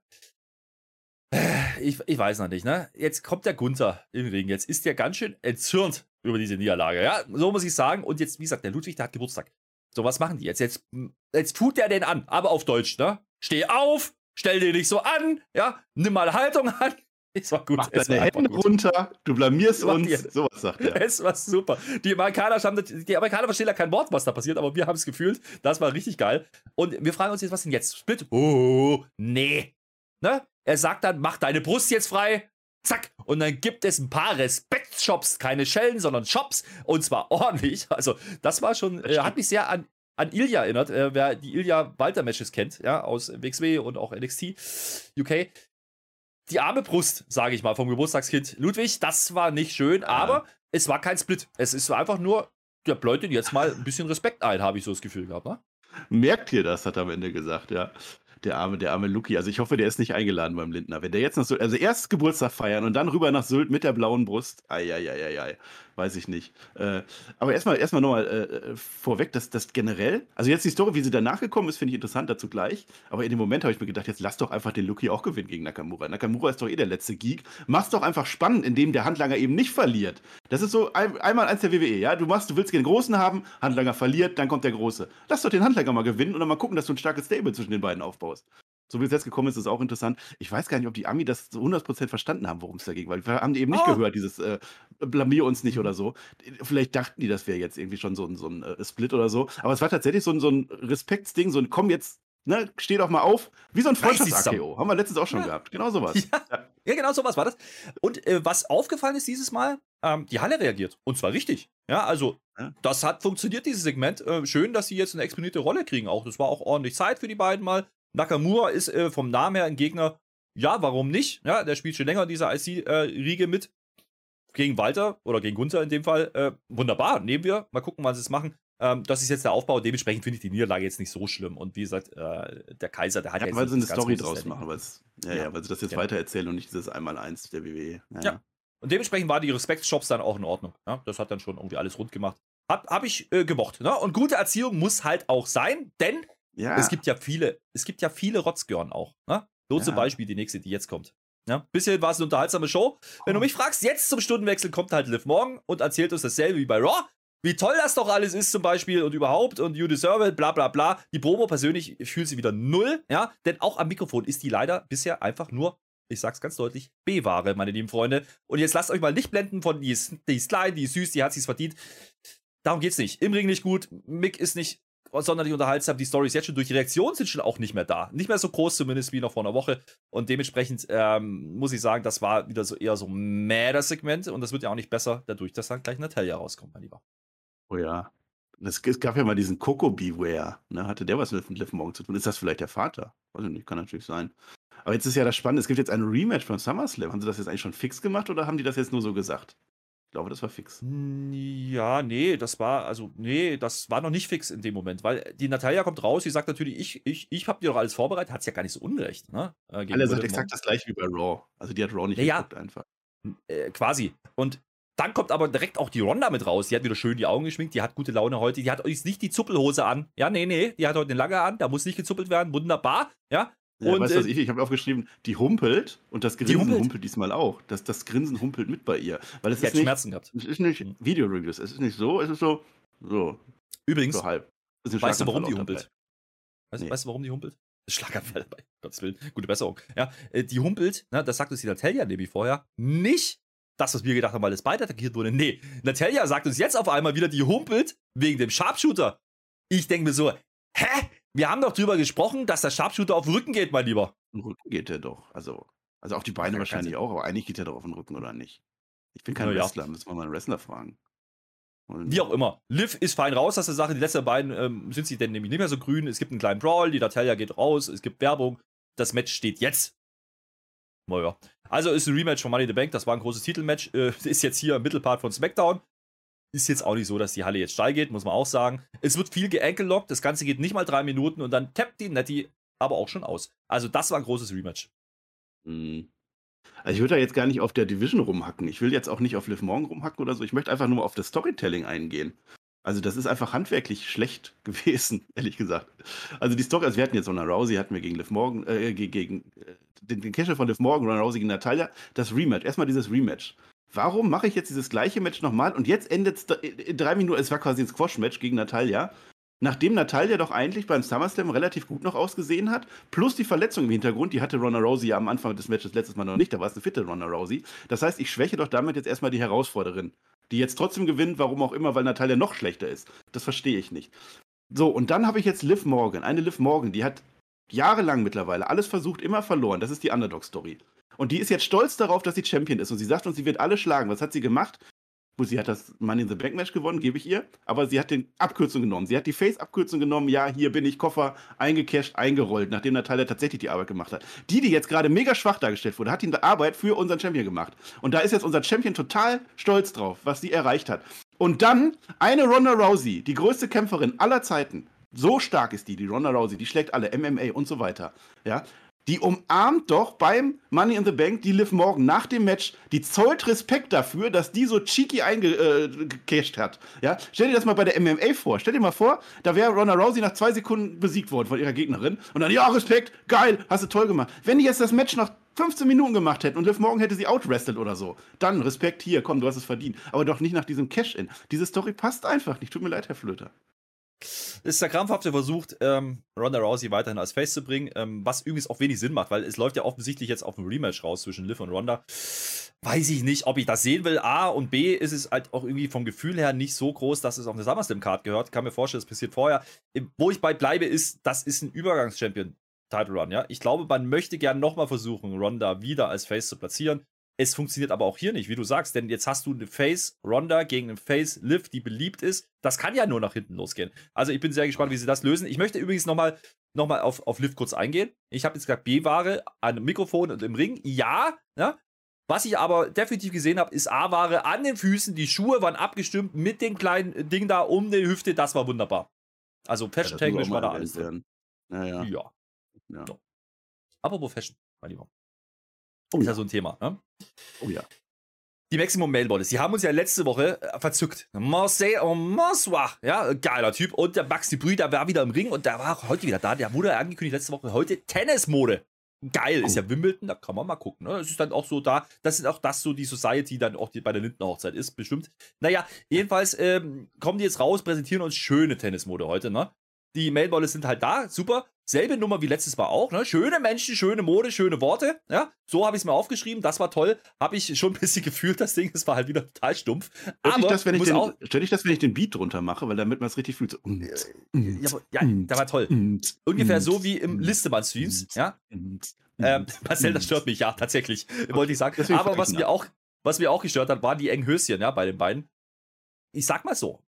Ich, ich weiß noch nicht, ne? Jetzt kommt der Gunther im Ring. Jetzt ist der ganz schön entzürnt über diese Niederlage. Ja, so muss ich sagen. Und jetzt, wie gesagt, der Ludwig, der hat Geburtstag. So, was machen die jetzt? Jetzt, jetzt tut der den an, aber auf Deutsch, ne? Steh auf, stell dir nicht so an, ja, nimm mal Haltung an. Es war gut. Mach deine Hände gut. runter, du blamierst uns. Die, sowas sagt er. Es war super. Die Amerikaner, haben, die Amerikaner verstehen ja kein Wort, was da passiert, aber wir haben es gefühlt. Das war richtig geil. Und wir fragen uns jetzt, was denn jetzt? Split? Oh, nee. Ne? Er sagt dann, mach deine Brust jetzt frei. Zack. Und dann gibt es ein paar Respektshops, keine Schellen, sondern Shops. Und zwar ordentlich. Also, das war schon, äh, hat mich sehr an, an Ilya erinnert. Äh, wer die Ilya Walter Matches kennt, ja, aus WXW und auch NXT UK die arme Brust, sage ich mal, vom Geburtstagskind Ludwig. Das war nicht schön, ja. aber es war kein Split. Es ist einfach nur, der bläut jetzt mal ein bisschen Respekt ein, habe ich so das Gefühl gehabt. Ne? Merkt ihr das, hat er am Ende gesagt, ja. Der arme, der arme Luki. Also ich hoffe, der ist nicht eingeladen beim Lindner. Wenn der jetzt noch so, also erst Geburtstag feiern und dann rüber nach Sylt mit der blauen Brust. Eieieiei weiß ich nicht. Äh, aber erstmal erstmal nochmal äh, vorweg, dass das generell, also jetzt die Story, wie sie danach gekommen ist, finde ich interessant dazu gleich. Aber in dem Moment habe ich mir gedacht, jetzt lass doch einfach den Lucky auch gewinnen gegen Nakamura. Nakamura ist doch eh der letzte Geek. Mach's doch einfach spannend, indem der Handlanger eben nicht verliert. Das ist so ein, einmal eins der WWE, ja. Du machst, du willst den Großen haben, Handlanger verliert, dann kommt der Große. Lass doch den Handlanger mal gewinnen und dann mal gucken, dass du ein starkes Stable zwischen den beiden aufbaust so wie es jetzt gekommen ist, ist auch interessant. Ich weiß gar nicht, ob die Ami das zu 100% verstanden haben, worum es da ging, weil wir haben die eben nicht oh. gehört, dieses äh, blamier uns nicht mhm. oder so. Vielleicht dachten die, das wäre jetzt irgendwie schon so ein, so ein äh, Split oder so. Aber es war tatsächlich so ein, so ein Respektsding, so ein komm jetzt, ne, steh doch mal auf. Wie so ein Freundschafts-AKO. Haben wir letztens auch schon ja. gehabt. Genau sowas. Ja. ja, genau sowas war das. Und äh, was aufgefallen ist dieses Mal, ähm, die Halle reagiert. Und zwar richtig. Ja, also das hat funktioniert, dieses Segment. Äh, schön, dass sie jetzt eine exponierte Rolle kriegen auch. Das war auch ordentlich Zeit für die beiden mal. Nakamura ist äh, vom Namen her ein Gegner. Ja, warum nicht? Ja, der spielt schon länger in dieser IC-Riege mit. Gegen Walter oder gegen Gunther in dem Fall. Äh, wunderbar, nehmen wir. Mal gucken, wann sie es machen. Ähm, das ist jetzt der Aufbau. Dementsprechend finde ich die Niederlage jetzt nicht so schlimm. Und wie gesagt, äh, der Kaiser, der hat ja, ja weil sie eine Story draus machen. Ja, ja, ja, weil sie das jetzt genau. weitererzählen und nicht dieses Einmal-Eins der WWE. Ja, ja. Und dementsprechend waren die Respektshops dann auch in Ordnung. Ja, das hat dann schon irgendwie alles rund gemacht. Hab, hab ich äh, gemocht. Ne? Und gute Erziehung muss halt auch sein, denn ja. Es gibt ja viele, es gibt ja viele Rotzgörn auch. Ne? So ja. zum Beispiel die nächste, die jetzt kommt. Ja, bisher war es eine unterhaltsame Show. Wenn du oh. mich fragst, jetzt zum Stundenwechsel kommt halt Liv Morgan und erzählt uns dasselbe wie bei Raw. Wie toll das doch alles ist zum Beispiel und überhaupt und you deserve it, bla bla bla. Die Promo persönlich fühlt sie wieder null, ja, denn auch am Mikrofon ist die leider bisher einfach nur, ich sag's ganz deutlich, B-Ware, meine lieben Freunde. Und jetzt lasst euch mal nicht blenden von, die ist, die ist klein, die ist süß, die hat sich's verdient. Darum geht's nicht. Im Ring nicht gut, Mick ist nicht sonderlich unterhaltsam. Die Stories jetzt schon durch die Reaktion sind schon auch nicht mehr da. Nicht mehr so groß zumindest wie noch vor einer Woche. Und dementsprechend ähm, muss ich sagen, das war wieder so eher so mehr das Segment. Und das wird ja auch nicht besser, dadurch, dass dann gleich Natalia rauskommt, mein Lieber. Oh ja. Es gab ja mal diesen Coco Beware. Ne? Hatte der was mit Liv Morgan zu tun? Ist das vielleicht der Vater? Weiß ich nicht, kann natürlich sein. Aber jetzt ist ja das Spannende, es gibt jetzt ein Rematch von SummerSlam. Haben sie das jetzt eigentlich schon fix gemacht oder haben die das jetzt nur so gesagt? Glaube, das war fix. Ja, nee, das war, also, nee, das war noch nicht fix in dem Moment, weil die Natalia kommt raus, sie sagt natürlich, ich, ich, ich habe dir doch alles vorbereitet, hat es ja gar nicht so unrecht, ne? Äh, Alle sagt exakt das gleiche wie bei Raw. Also die hat Raw nicht ja, geguckt einfach. Äh, quasi. Und dann kommt aber direkt auch die Ronda mit raus. Die hat wieder schön die Augen geschminkt, die hat gute Laune heute. Die hat nicht die Zuppelhose an. Ja, nee, nee, die hat heute eine Lange an, da muss nicht gezuppelt werden. Wunderbar. Ja, ja, und, weißt du, was äh, ich, ich habe aufgeschrieben, die humpelt und das Grinsen humpelt. humpelt. diesmal auch. Das, das Grinsen humpelt mit bei ihr. Weil es die ist nicht, Schmerzen gehabt. Es ist nicht mhm. Video-Reviews, es ist nicht so, es ist so, so. Übrigens, so halb. Weißt du, warum die humpelt? Weißt, nee. weißt, du, warum die humpelt? Schlaganfall, bei Gottes Willen. Gute Besserung. Ja, äh, die humpelt, ne, das sagt uns die Natalia nämlich vorher, nicht das, was wir gedacht haben, weil es beide attackiert wurde. Nee, Natalia sagt uns jetzt auf einmal wieder, die humpelt wegen dem Sharpshooter. Ich denke mir so, hä? Wir haben doch drüber gesprochen, dass der Sharpshooter auf den Rücken geht, mein Lieber. Auf den Rücken geht er doch. Also, also auf die Beine wahrscheinlich auch, aber eigentlich geht er doch auf den Rücken, oder nicht? Ich bin kein ja, Wrestler, ja. müssen wir mal einen Wrestler fragen. Und Wie auch immer. Liv ist fein raus aus der Sache. Die letzten beiden ähm, sind sie denn nämlich nicht mehr so grün. Es gibt einen kleinen Brawl, die Natalia geht raus, es gibt Werbung. Das Match steht jetzt. Naja. Also ist ein Rematch von Money in the Bank. Das war ein großes Titelmatch. Äh, ist jetzt hier im Mittelpart von SmackDown. Ist jetzt auch nicht so, dass die Halle jetzt steil geht, muss man auch sagen. Es wird viel geankelockt, das Ganze geht nicht mal drei Minuten und dann tappt die Nettie aber auch schon aus. Also das war ein großes Rematch. Mhm. Also ich würde da jetzt gar nicht auf der Division rumhacken. Ich will jetzt auch nicht auf Liv Morgan rumhacken oder so. Ich möchte einfach nur auf das Storytelling eingehen. Also das ist einfach handwerklich schlecht gewesen, ehrlich gesagt. Also die Story, also wir hatten jetzt Ronda Rousey, hatten wir gegen Liv Morgan, äh, gegen äh, den, den Cash von Liv Morgan, Ronda Rousey gegen Natalia, das Rematch. Erstmal dieses Rematch warum mache ich jetzt dieses gleiche Match nochmal und jetzt endet es in drei Minuten, es war quasi ein Squash-Match gegen Natalia. nachdem Natalia doch eigentlich beim SummerSlam relativ gut noch ausgesehen hat, plus die Verletzung im Hintergrund, die hatte Ronda Rousey ja am Anfang des Matches letztes Mal noch nicht, da war es eine fitte Ronda Rousey. Das heißt, ich schwäche doch damit jetzt erstmal die Herausforderin, die jetzt trotzdem gewinnt, warum auch immer, weil Natalia noch schlechter ist. Das verstehe ich nicht. So, und dann habe ich jetzt Liv Morgan, eine Liv Morgan, die hat jahrelang mittlerweile alles versucht, immer verloren. Das ist die Underdog-Story. Und die ist jetzt stolz darauf, dass sie Champion ist. Und sie sagt uns, sie wird alle schlagen. Was hat sie gemacht? Gut, sie hat das Money in the Bank Match gewonnen, gebe ich ihr. Aber sie hat den Abkürzung genommen. Sie hat die Face-Abkürzung genommen. Ja, hier bin ich, Koffer eingecashed, eingerollt, nachdem Natalia tatsächlich die Arbeit gemacht hat. Die, die jetzt gerade mega schwach dargestellt wurde, hat die Arbeit für unseren Champion gemacht. Und da ist jetzt unser Champion total stolz drauf, was sie erreicht hat. Und dann eine Ronda Rousey, die größte Kämpferin aller Zeiten. So stark ist die, die Ronda Rousey, die schlägt alle, MMA und so weiter. Ja, die umarmt doch beim Money in the Bank die Liv Morgan nach dem Match. Die zollt Respekt dafür, dass die so cheeky eingecashed äh, hat. Ja? Stell dir das mal bei der MMA vor. Stell dir mal vor, da wäre Ronda Rousey nach zwei Sekunden besiegt worden von ihrer Gegnerin. Und dann, ja, Respekt, geil, hast du toll gemacht. Wenn die jetzt das Match nach 15 Minuten gemacht hätten und Liv Morgan hätte sie outwrestelt oder so, dann Respekt hier, komm, du hast es verdient. Aber doch nicht nach diesem Cash-In. Diese Story passt einfach nicht. Tut mir leid, Herr Flöter ist der krampfhafte versucht, ähm, Ronda Rousey weiterhin als Face zu bringen, ähm, was übrigens auch wenig Sinn macht, weil es läuft ja offensichtlich jetzt auf ein Rematch raus zwischen Liv und Ronda. Weiß ich nicht, ob ich das sehen will. A und B ist es halt auch irgendwie vom Gefühl her nicht so groß, dass es auf eine SummerSlam-Card gehört. Kann mir vorstellen, das passiert vorher. Wo ich bei bleibe, ist, das ist ein Übergangs-Champion. Title Run, ja. Ich glaube, man möchte gerne nochmal versuchen, Ronda wieder als Face zu platzieren. Es funktioniert aber auch hier nicht, wie du sagst, denn jetzt hast du eine Face Ronda gegen eine Face Liv, die beliebt ist. Das kann ja nur nach hinten losgehen. Also ich bin sehr gespannt, wie sie das lösen. Ich möchte übrigens nochmal noch mal auf, auf Liv kurz eingehen. Ich habe jetzt gesagt, B-Ware an dem Mikrofon und im Ring. Ja, ja. Was ich aber definitiv gesehen habe, ist A-Ware an den Füßen. Die Schuhe waren abgestimmt mit den kleinen Ding da um die Hüfte. Das war wunderbar. Also fashion-technisch ja, war da alles drin. Ja, ja. ja. ja. So. Apropos Fashion, mein Lieber. Oh, ist ja so ein Thema. Ne? Oh ja. Die Maximum Mail Bodies, die haben uns ja letzte Woche äh, verzückt. Marseille en Monsoir. Ja, geiler Typ. Und der Max Brü, der war wieder im Ring und der war auch heute wieder da. Der wurde angekündigt letzte Woche heute Tennismode. Geil, oh. ist ja Wimbledon, da kann man mal gucken. Ne? Es ist dann auch so da, das ist auch das so die Society dann auch die, bei der Lindenhochzeit ist, bestimmt. Naja, jedenfalls ähm, kommen die jetzt raus, präsentieren uns schöne Tennismode heute, ne? Die Mailbolle sind halt da, super. Selbe Nummer wie letztes Mal auch. Ne? Schöne Menschen, schöne Mode, schöne Worte. Ja? So habe ich es mir aufgeschrieben. Das war toll. Habe ich schon ein bisschen gefühlt, das Ding. Es war halt wieder total stumpf. Stell ich das, wenn ich, den, stell ich das, wenn ich den Beat drunter mache, weil damit man es richtig fühlt. So, mm, ja, aber, ja, der war toll. Ungefähr so wie im Listemann-Streams. Ja? Ähm, Marcel, das stört mich, ja, tatsächlich. Wollte ich sagen. Aber was mir, auch, was mir auch gestört hat, waren die engen Höschen, ja, bei den beiden. Ich sag mal so,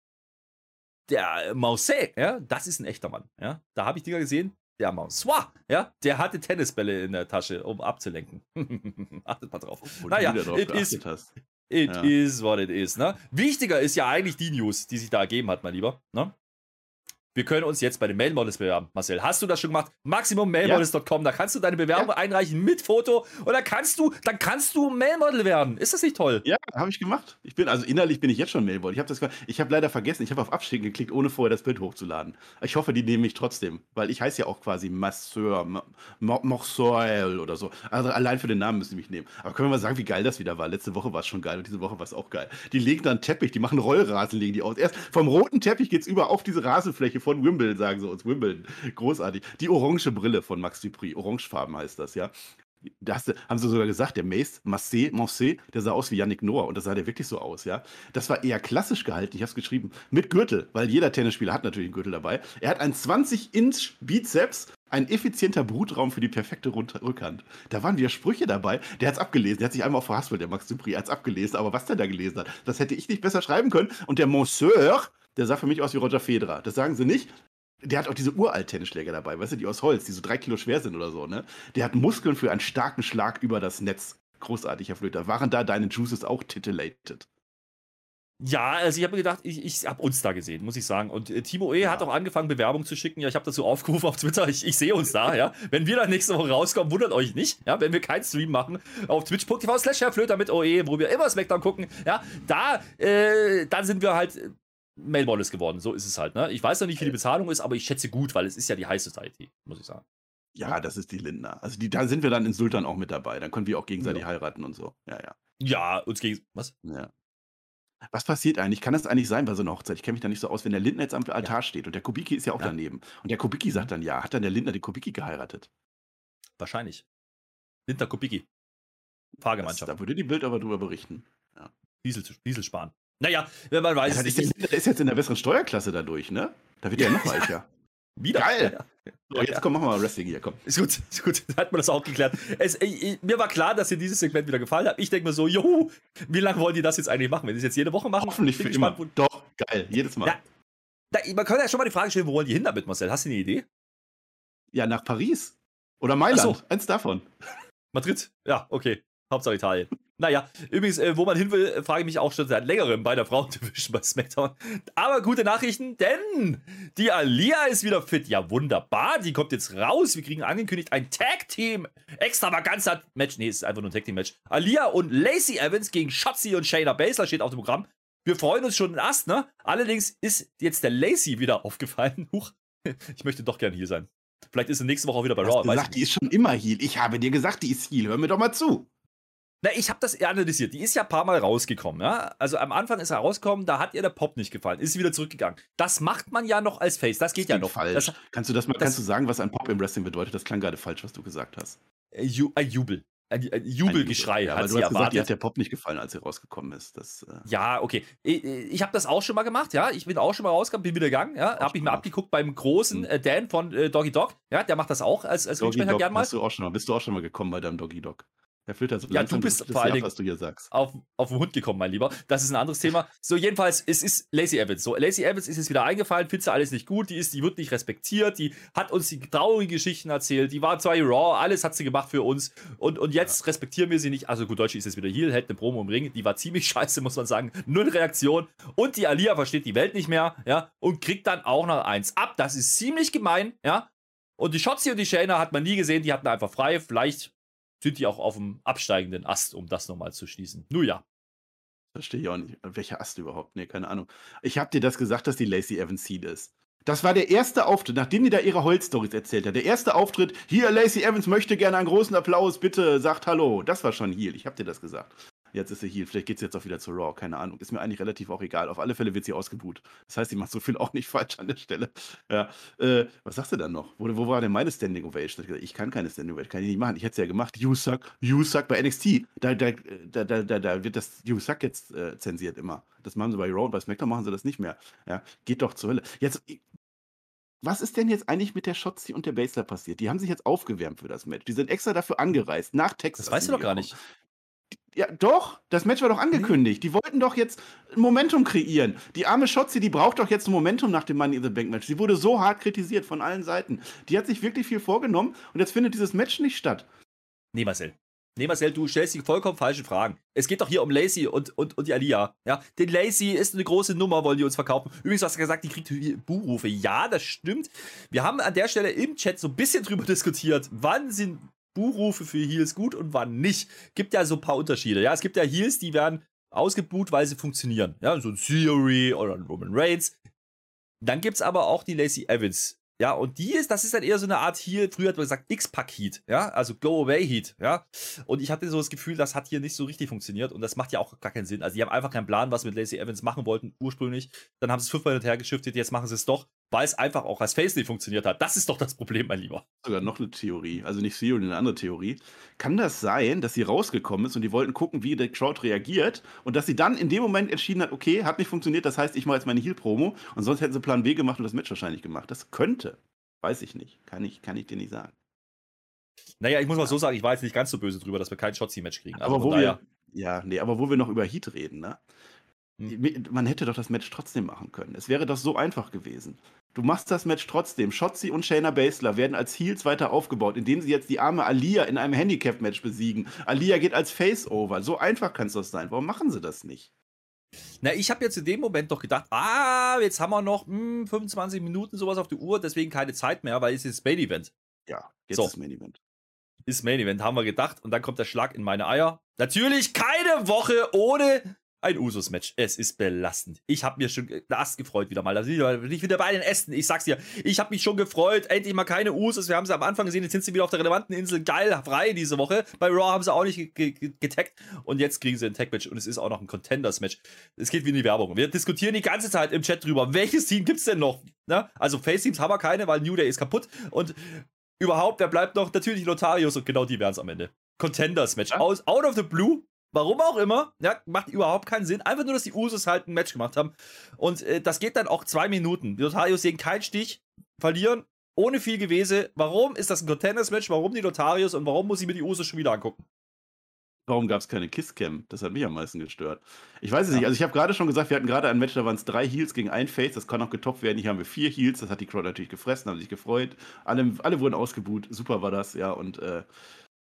der Mausset, ja, das ist ein echter Mann. Ja. Da habe ich Dinger gesehen, der Mausois, ja, der hatte Tennisbälle in der Tasche, um abzulenken. Achtet mal drauf. Obwohl naja, it, is, it ja. is what it is. Ne? Wichtiger ist ja eigentlich die News, die sich da ergeben hat, mein Lieber. Ne? Wir können uns jetzt bei den Mailmodels bewerben. Marcel, hast du das schon gemacht? MaximumMailModels.com, da kannst du deine Bewerbung ja. einreichen mit Foto und dann kannst du, dann kannst du Mailmodel werden. Ist das nicht toll? Ja, habe ich gemacht. Ich bin, also innerlich bin ich jetzt schon Mailmodel. Ich habe das, ich habe leider vergessen, ich habe auf Abschicken geklickt, ohne vorher das Bild hochzuladen. Ich hoffe, die nehmen mich trotzdem, weil ich heiße ja auch quasi Masseur, Morsoel oder so. Also allein für den Namen müssen die mich nehmen. Aber können wir mal sagen, wie geil das wieder war? Letzte Woche war es schon geil und diese Woche war es auch geil. Die legen dann Teppich, die machen Rollrasen, legen die aus. Erst vom roten Teppich geht es über auf diese Rasenfläche von Wimbledon, sagen sie uns. Wimbledon. Großartig. Die orange Brille von Max Dupri. Orangefarben heißt das, ja. Das haben sie sogar gesagt, der Mace, Massé, Massé, der sah aus wie Yannick Noah und das sah der wirklich so aus, ja. Das war eher klassisch gehalten, ich habe es geschrieben, mit Gürtel, weil jeder Tennisspieler hat natürlich einen Gürtel dabei. Er hat einen 20-Inch Bizeps, ein effizienter Brutraum für die perfekte Rückhand. Da waren wieder Sprüche dabei. Der hat es abgelesen. Der hat sich einmal auch verhaspelt, der Max Dupri. Hat es abgelesen. Aber was der da gelesen hat, das hätte ich nicht besser schreiben können. Und der Monsieur, der sah für mich aus wie Roger Federer. Das sagen sie nicht. Der hat auch diese uralt Tennisschläger dabei, weißt du, die aus Holz, die so drei Kilo schwer sind oder so, ne? Der hat Muskeln für einen starken Schlag über das Netz. Großartig, Herr Flöter. Waren da deine Juices auch titillated? Ja, also ich habe mir gedacht, ich, ich habe uns da gesehen, muss ich sagen. Und äh, Timo E. Ja. hat auch angefangen, Bewerbung zu schicken. Ja, ich habe dazu aufgerufen auf Twitter. Ich, ich sehe uns da, ja. Wenn wir dann nächste Woche rauskommen, wundert euch nicht, ja. Wenn wir keinen Stream machen, auf twitch.tv slash Herr Flöter mit OE, wo wir immer Smackdown gucken, ja. Da, äh, dann sind wir halt Mailball ist geworden. So ist es halt. Ne? Ich weiß noch nicht, wie die Bezahlung ist, aber ich schätze gut, weil es ist ja die High Society, muss ich sagen. Ja, das ist die Lindner. Also die, da sind wir dann in Sultan auch mit dabei. Dann können wir auch gegenseitig ja. heiraten und so. Ja, ja. Ja, uns gegen. Was? Ja. Was passiert eigentlich? Kann das eigentlich sein bei so einer Hochzeit? Ich kenne mich da nicht so aus, wenn der Lindner jetzt am Altar steht und der Kubicki ist ja auch Ja. daneben. Und der Kubicki sagt dann ja. Hat dann der Lindner den Kubicki geheiratet? Wahrscheinlich. Lindner Kubicki. Das, Fahrgemeinschaft. da würde die Bild aber drüber berichten. Diesel, Diesel sparen. Naja, wenn man weiß Ja, ist der ist jetzt in der besseren Steuerklasse dadurch, ne? Da wird er ja noch reicher. Wieder. Geil. So, jetzt komm, machen wir mal Wrestling hier, komm. Ist gut, ist gut. Da hat man das auch geklärt. Es, ich, mir war klar, dass dir dieses Segment wieder gefallen hat. Ich denke mir so, juhu, wie lange wollen die das jetzt eigentlich machen? Wenn die es jetzt jede Woche machen? Hoffentlich für ich immer. gespannt, Doch, geil, jedes Mal. Ja. Da, man könnte ja schon mal die Frage stellen, wo wollen die hin damit, Marcel? Hast du eine Idee? Ja, nach Paris. Oder Mailand. So. Eins davon. Madrid? Ja, okay. Hauptsache Italien. Naja, übrigens, äh, wo man hin will, äh, frage ich mich auch schon seit längerem bei der Frauendivision bei SmackDown. Aber gute Nachrichten, denn die Alia ist wieder fit. Ja, wunderbar. Die kommt jetzt raus. Wir kriegen angekündigt ein Tag-Team. Extravaganza-Match. Nee, es ist einfach nur ein Tag-Team-Match. Alia und Lacey Evans gegen Shotzi und Shayna Baszler steht auf dem Programm. Wir freuen uns schon in Ast, ne? Allerdings ist jetzt der Lacey wieder aufgefallen. Huch, ich möchte doch gern hier sein. Vielleicht ist sie nächste Woche auch wieder bei Du hast Raw. weiß ich gesagt, die ist schon immer Heal. Ich habe dir gesagt, die ist Heal. Hör mir doch mal zu. Na, ich habe das analysiert. Die ist ja ein paar Mal rausgekommen, ja. Also am Anfang ist er rausgekommen, da hat ihr der Pop nicht gefallen, ist sie wieder zurückgegangen. Das macht man ja noch als Face, das geht ja klingt noch. falsch. Das, kannst du das mal, das- kannst du sagen, was ein Pop im Wrestling bedeutet? Das klang gerade falsch, was du gesagt hast. äh, Ju, ein Jubel. Ein, ein Jubelgeschrei Ja, hat sie hast gesagt, dir hat erwartet. der Pop nicht gefallen, als sie rausgekommen ist. Das, äh, Ja, okay. Ich, ich habe das auch schon mal gemacht, ja. Ich bin auch schon mal rausgegangen, bin wieder gegangen, ja. Habe ich mir abgeguckt beim großen Mhm. äh, Dan von äh, Doggy Dog. Ja, der macht das auch als, als Doggy Dog gern mal. hast du auch schon mal, bist du auch schon mal gekommen bei deinem Doggy Dog. Herr Flöter, so Ja, langsam du bist vor allen Dingen- was du hier sagst. auf, auf den Hund gekommen, mein Lieber. Das ist ein anderes Thema. So, jedenfalls, es ist Lacey Evans. So, Lacey Evans ist jetzt wieder eingefallen, findet alles nicht gut, die ist, die wird nicht respektiert, die hat uns die traurigen Geschichten erzählt, die war zwar Raw, alles hat sie gemacht für uns und, und jetzt respektieren wir sie nicht. Also gut, Deutsch ist jetzt wieder hier, hält eine Promo im Ring, die war ziemlich scheiße, muss man sagen. Null Reaktion und die Alia versteht die Welt nicht mehr, ja, und kriegt dann auch noch eins ab. Das ist ziemlich gemein, ja. Und die Shotzi und die Shayna hat man nie gesehen, die hatten einfach frei. Vielleicht sind die auch auf dem absteigenden Ast, um das nochmal zu schließen. Nun ja. Verstehe ich auch nicht. Welcher Ast überhaupt? Nee, keine Ahnung. Ich habe dir das gesagt, dass die Lacey Evans Seed ist. Das war der erste Auftritt, nachdem die da ihre Holz-Stories erzählt hat. Der erste Auftritt, hier, Lacey Evans möchte gerne einen großen Applaus, bitte sagt Hallo. Das war schon Heal, ich habe dir das gesagt. Jetzt ist sie Heal, vielleicht geht sie jetzt auch wieder zu Raw, keine Ahnung. Ist mir eigentlich relativ auch egal. Auf alle Fälle wird sie ausgebuht. Das heißt, sie macht so viel auch nicht falsch an der Stelle. Ja. Äh, was sagst du dann noch? Wo, wo war denn meine Standing Ovation? Ich, kann keine Standing Ovation, kann ich nicht machen. Ich hätte es ja gemacht. You suck, you suck bei NXT. Da, da, da, da, da, da wird das You suck jetzt äh, zensiert immer. Das machen sie bei Raw und bei SmackDown machen sie das nicht mehr. Ja, geht doch zur Hölle. Jetzt, was ist denn jetzt eigentlich mit der Shotzi und der Basler passiert? Die haben sich jetzt aufgewärmt für das Match. Die sind extra dafür angereist, nach Texas. Das weißt du doch gar nicht. Ja, doch. Das Match war doch angekündigt. Die wollten doch jetzt ein Momentum kreieren. Die arme Shotzi, die braucht doch jetzt ein Momentum nach dem Money in the Bank Match. Sie wurde so hart kritisiert von allen Seiten. Die hat sich wirklich viel vorgenommen und jetzt findet dieses Match nicht statt. Nee, Marcel. Nee, Marcel, du stellst die vollkommen falschen Fragen. Es geht doch hier um Lacey und, und, und die Alia. Ja, den Lacey ist eine große Nummer, wollen die uns verkaufen. Übrigens, du hast gesagt, die kriegt Buhrufe. Ja, das stimmt. Wir haben an der Stelle im Chat so ein bisschen drüber diskutiert, wann sind Buhrufe für Heels gut und wann nicht. Gibt ja so ein paar Unterschiede. Ja, es gibt ja Heels, die werden ausgebuht, weil sie funktionieren. Ja, so ein Theory oder ein Roman Reigns. Dann gibt es aber auch die Lacey Evans. Ja, und die ist, das ist dann eher so eine Art hier, früher hat man gesagt, X-Pack-Heat, ja, also Go-Away-Heat, ja. Und ich hatte so das Gefühl, das hat hier nicht so richtig funktioniert und das macht ja auch gar keinen Sinn. Also, die haben einfach keinen Plan, was sie mit Lacey Evans machen wollten, ursprünglich. Dann haben sie es fünfmal hin und her geschiftet, jetzt machen sie es doch, weil es einfach auch als Face nicht funktioniert hat. Das ist doch das Problem, mein Lieber. Sogar noch eine Theorie, also nicht Theory, eine andere Theorie. Kann das sein, dass sie rausgekommen ist und die wollten gucken, wie der Crowd reagiert und dass sie dann in dem Moment entschieden hat, okay, hat nicht funktioniert, das heißt, ich mache jetzt meine Heal-Promo und sonst hätten sie Plan B gemacht und das Match wahrscheinlich gemacht. Das könnte. Weiß ich nicht. Kann ich, kann ich dir nicht sagen. Naja, ich muss mal so sagen, ich war jetzt nicht ganz so böse drüber, dass wir kein Shotzi-Match kriegen. Also aber wo daher, wir, ja, nee, aber wo wir noch über Heat reden, ne? Hm. Man hätte doch das Match trotzdem machen können. Es wäre doch so einfach gewesen. Du machst das Match trotzdem. Shotzi und Shayna Baszler werden als Heels weiter aufgebaut, indem sie jetzt die arme Alia in einem Handicap-Match besiegen. Alia geht als Face-Over. So einfach kann es doch sein. Warum machen sie das nicht? Na, ich habe jetzt in dem Moment doch gedacht, ah, jetzt haben wir noch hm, 25 Minuten sowas auf die Uhr, deswegen keine Zeit mehr, weil es ist Main Event. Ja, jetzt So. ist Main Event. Ist Main Event, haben wir gedacht. Und dann kommt der Schlag in meine Eier. Natürlich keine Woche ohne Ein Usus-Match. Es ist belastend. Ich habe mir schon das gefreut wieder mal. Da bin ich wieder bei den Ästen. Ich sag's dir. Ich habe mich schon gefreut. Endlich mal keine Usus. Wir haben sie am Anfang gesehen. Jetzt sind sie wieder auf der relevanten Insel. Geil, frei diese Woche. Bei Raw haben sie auch nicht getaggt. Und jetzt kriegen sie ein Tag-Match. Und es ist auch noch ein Contenders-Match. Es geht wie in die Werbung. Wir diskutieren die ganze Zeit im Chat drüber. Welches Team gibt's denn noch? Na? Also Face-Teams haben wir keine, weil New Day ist kaputt. Und überhaupt, wer bleibt noch? Natürlich Lotarius. Und genau die werden es am Ende. Contenders-Match. Out of the blue Warum auch immer, ja, macht überhaupt keinen Sinn. Einfach nur, dass die Usos halt ein Match gemacht haben. Und äh, das geht dann auch zwei Minuten. Die Lotarios sehen keinen Stich, verlieren ohne viel Gewese. Warum ist das ein Contenders-Match? Warum die Lotarios und warum muss ich mir die Usos schon wieder angucken? Warum gab es keine Kisscam? Das hat mich am meisten gestört. Ich weiß es ja. nicht. Also ich habe gerade schon gesagt, wir hatten gerade ein Match, da waren es drei Heals gegen ein Face. Das kann auch getoppt werden. Hier haben wir vier Heals. Das hat die Crowd natürlich gefressen, haben sich gefreut. Alle, alle wurden ausgebuht. Super war das, ja. Und äh,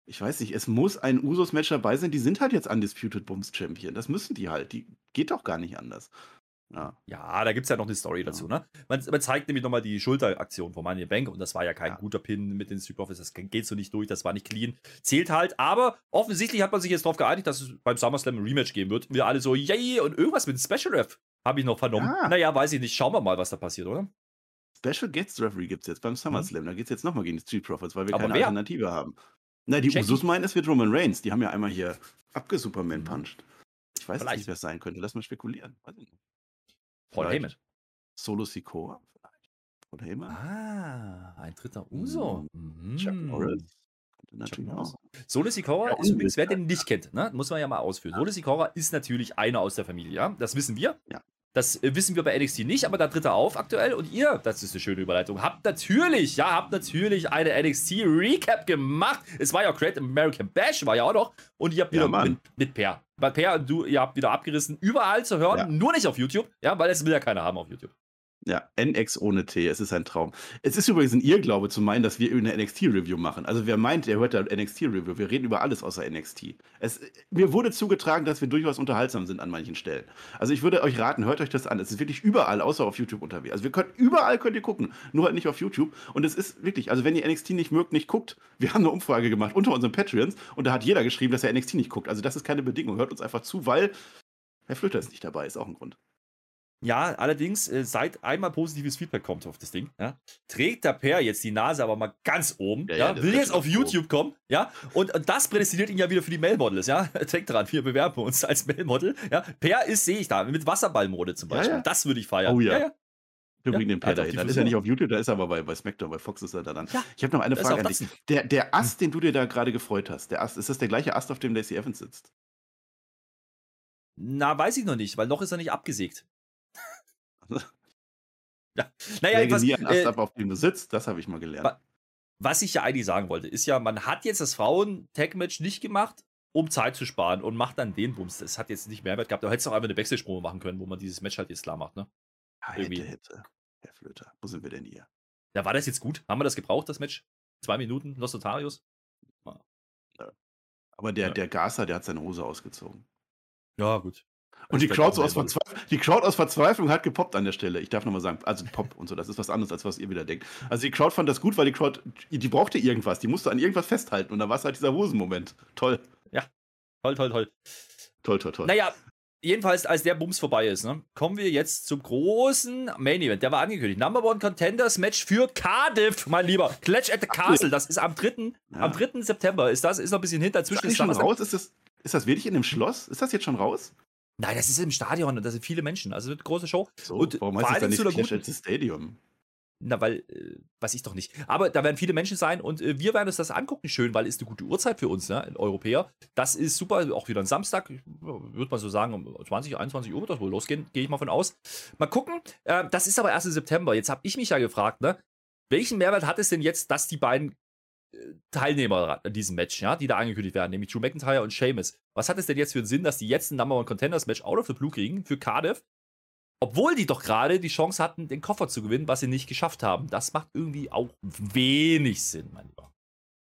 ich weiß nicht, es muss ein Usos-Match dabei sein. Die sind halt jetzt Undisputed Bums Champion. Das müssen die halt. Die geht doch gar nicht anders. Ja, ja da gibt es ja noch eine Story dazu. Ne? Man, man zeigt nämlich nochmal die Schulteraktion von Money Bank und das war ja kein ja. guter Pin mit den Street Profits. Das geht so nicht durch, das war nicht clean. Zählt halt, aber offensichtlich hat man sich jetzt darauf geeinigt, dass es beim SummerSlam ein Rematch geben wird. Wir alle so, yay, und irgendwas mit Special Ref habe ich noch vernommen. Ja. Naja, weiß ich nicht. Schauen wir mal, was da passiert, oder? Special Guest Referee gibt es jetzt beim SummerSlam. Mhm. Da geht es jetzt nochmal gegen die Street Profits, weil wir aber keine wer? Alternative haben. Na, die Jackie. Usos meinen, es wird Roman Reigns. Die haben ja einmal hier abgesuperman-punched. Mhm. Ich weiß Vielleicht. nicht, wer es sein könnte. Lass mal spekulieren. Paul Heyman. Solo Sikoa vielleicht. Paul Heyman. Ah, ein dritter Uso. Mhm. Chuck Norris. Natürlich auch. Solo Sikoa ja, ist übrigens, wer den nicht kennt, ne, muss man ja mal ausführen. Ja. Solo Sikoa ist natürlich einer aus der Familie, ja? Das wissen wir. Ja. Das äh, wissen wir bei NXT nicht, aber da tritt er auf aktuell. Und ihr, das ist eine schöne Überleitung, habt natürlich, ja, habt natürlich eine NXT-Recap gemacht. Es war ja Great American Bash, war ja auch noch. Und ihr habt wieder ja, mit, mit Per. Weil Per und du, ihr habt wieder abgerissen, überall zu hören, ja. nur nicht auf YouTube. Ja, weil es will ja keiner haben auf YouTube. Ja, NX ohne T, es ist ein Traum. Es ist übrigens ein Irrglaube zu meinen, dass wir eine NXT-Review machen. Also wer meint, der hört da NXT-Review. Wir reden über alles außer NXT. Es, mir wurde zugetragen, dass wir durchaus unterhaltsam sind an manchen Stellen. Also ich würde euch raten, hört euch das an. Es ist wirklich überall, außer auf YouTube unterwegs. Also wir können, überall könnt ihr gucken, nur halt nicht auf YouTube. Und es ist wirklich, also wenn ihr NXT nicht mögt, nicht guckt, wir haben eine Umfrage gemacht unter unseren Patreons und da hat jeder geschrieben, dass er NXT nicht guckt. Also das ist keine Bedingung. Hört uns einfach zu, weil Herr Flöter ist nicht dabei, ist auch ein Grund. Ja, allerdings, äh, seit einmal positives Feedback kommt auf das Ding, ja, trägt der Per jetzt die Nase aber mal ganz oben, ja, ja, will jetzt auf YouTube kommen, ja, und, und, das prädestiniert ihn ja wieder für die Mailmodels, ja. Denkt dran, wir bewerben uns als Mailmodel, ja. Per ist, sehe ich da, mit Wasserballmode zum Beispiel. Das würde ich feiern. Oh ja. ja, Wir bringen den Per dahin. Dann ist er nicht auf YouTube, da ist er aber bei, bei SmackDown, bei Fox ist er da dann. ich habe noch eine Frage an dich. Der, der Ast, den du dir da gerade gefreut hast, der Ast, ist das der gleiche Ast, auf dem Lacey Evans sitzt? Na, weiß ich noch nicht, weil noch ist er nicht abgesägt. ja. Naja, Lege nie einen Ast äh, ab, auf dem du sitzt, das habe ich mal gelernt. Was ich ja eigentlich sagen wollte, ist ja, man hat jetzt das Frauen-Tag-Match nicht gemacht, um Zeit zu sparen und macht dann den Bums. Das hat jetzt nicht Mehrwert gehabt. Da hättest du auch einfach eine Wechselsprung machen können, wo man dieses Match halt jetzt klar macht, ne? Ja, hätte, hätte. Herr Flöter, wo sind wir denn hier? Ja, war das jetzt gut? Haben wir das gebraucht, das Match? Zwei Minuten, Los Notarius? Ja. Aber der, ja. der Gaser, der hat seine Hose ausgezogen. Ja, gut. Und die Crowd, so aus die Crowd aus Verzweiflung hat gepoppt an der Stelle. Ich darf nochmal sagen, also Pop und so, das ist was anderes, als was ihr wieder denkt. Also die Crowd fand das gut, weil die Crowd, die brauchte irgendwas, die musste an irgendwas festhalten und da war es halt dieser Hosenmoment. Toll. Ja, toll, toll, toll. Toll, toll, toll. Naja, jedenfalls, als der Bums vorbei ist, ne, kommen wir jetzt zum großen Main Event. Der war angekündigt. Number One Contenders Match für Cardiff, mein Lieber. Clash at the Castle. Das ist am 3. Ja. Am 3. September. Ist das? Ist noch ein bisschen hinter. Zwischen ist, das schon raus? Ist das, ist das wirklich in dem Schloss? Ist das jetzt schon raus? Nein, das ist im Stadion und da sind viele Menschen. Also eine große Show. So, und warum heißt das dann nicht Clash Stadium? Na, weil, äh, weiß ich doch nicht. Aber da werden viele Menschen sein und äh, wir werden uns das angucken, schön, weil ist eine gute Uhrzeit für uns, ne, Europäer. Das ist super, auch wieder ein Samstag, würde man so sagen, um 20, 21 Uhr wird das wohl losgehen, gehe ich mal von aus. Mal gucken. Äh, das ist aber erst im September. Jetzt habe ich mich ja gefragt, ne, welchen Mehrwert hat es denn jetzt, dass die beiden Teilnehmer an diesem Match, ja, die da angekündigt werden, nämlich Drew McIntyre und Sheamus. Was hat es denn jetzt für einen Sinn, dass die jetzt ein Number One Contenders Match out of the blue kriegen für Cardiff? Obwohl die doch gerade die Chance hatten, den Koffer zu gewinnen, was sie nicht geschafft haben. Das macht irgendwie auch wenig Sinn, mein Lieber.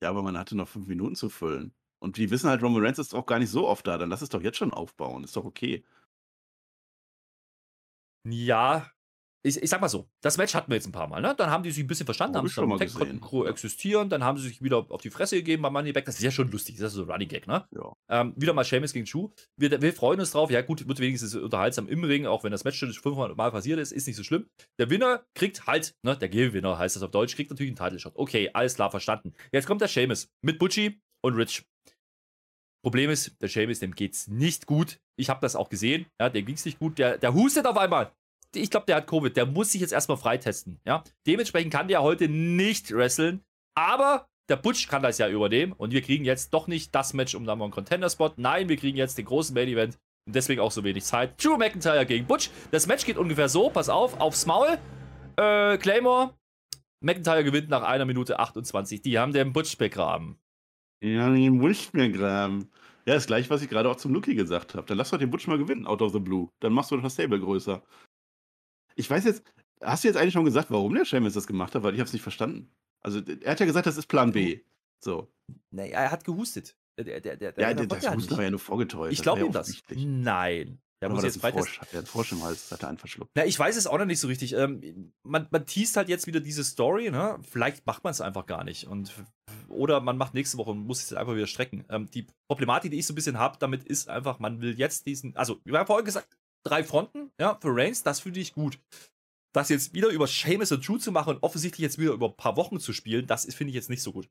Ja, aber man hatte noch fünf Minuten zu füllen. Und die wissen halt, Roman Reigns ist auch gar nicht so oft da. Dann lass es doch jetzt schon aufbauen. Ist doch okay. Ja, ich, ich sag mal so, das Match hatten wir jetzt ein paar Mal, ne? Dann haben die sich ein bisschen verstanden, Hab haben schon dann mal Tech gesehen. Crew existieren, dann haben sie sich wieder auf die Fresse gegeben bei Money Back. Das ist ja schon lustig, das ist so ein Running Gag, ne? Ja. Ähm, wieder mal Seamus gegen Chu. Wir, wir freuen uns drauf. Ja, gut, wird wenigstens unterhaltsam im Ring, auch wenn das Match schon 500 Mal passiert ist, ist nicht so schlimm. Der Winner kriegt halt, ne, der Gewinner heißt das auf Deutsch, kriegt natürlich einen Title Shot. Okay, alles klar, verstanden. Jetzt kommt der Seamus mit Butchie und Rich. Problem ist, der Seamus, dem geht's nicht gut. Ich habe das auch gesehen, ja, dem ging's nicht gut. Der, der hustet auf einmal. Ich glaube, der hat Covid. Der muss sich jetzt erstmal freitesten, ja. Dementsprechend kann der heute nicht wresteln, aber der Butch kann das ja übernehmen und wir kriegen jetzt doch nicht das Match um Number One Contender Spot. Nein, wir kriegen jetzt den großen Main Event und deswegen auch so wenig Zeit. Drew McIntyre gegen Butch. Das Match geht ungefähr so, pass auf, aufs Maul. Äh, Claymore. McIntyre gewinnt nach einer Minute 28. Die haben den Butch begraben. Ja, den Butch mir graben. Ja, das gleiche, was ich gerade auch zum Lucky gesagt habe. Dann lass doch den Butch mal gewinnen, out of the blue. Dann machst du das Stable größer. Ich weiß jetzt, hast du jetzt eigentlich schon gesagt, warum der Seamus das gemacht hat? Weil ich habe es nicht verstanden. Also, er hat ja gesagt, das ist Plan B. So. Nee, er hat gehustet. Der, der, der, Ja, der das, nicht. aber ja nur vorgetäuscht. Ich glaube war ihm das. offensichtlich. Nein. Der Oder muss war jetzt ein. Frosch? Der hat Frosch im Hals, hat er einen verschluckt. Na, ich weiß es auch noch nicht so richtig. Ähm, man, man teast halt jetzt wieder diese Story, ne? Vielleicht macht man es einfach gar nicht. Und, oder man macht nächste Woche und muss es einfach wieder strecken. Ähm, die Problematik, die ich so ein bisschen habe, damit ist einfach, man will jetzt diesen, also, wir haben vorhin gesagt, drei Fronten, ja, für Reigns, das finde ich gut. Das jetzt wieder über Seamus und Drew zu machen und offensichtlich jetzt wieder über ein paar Wochen zu spielen, das finde ich jetzt nicht so gut.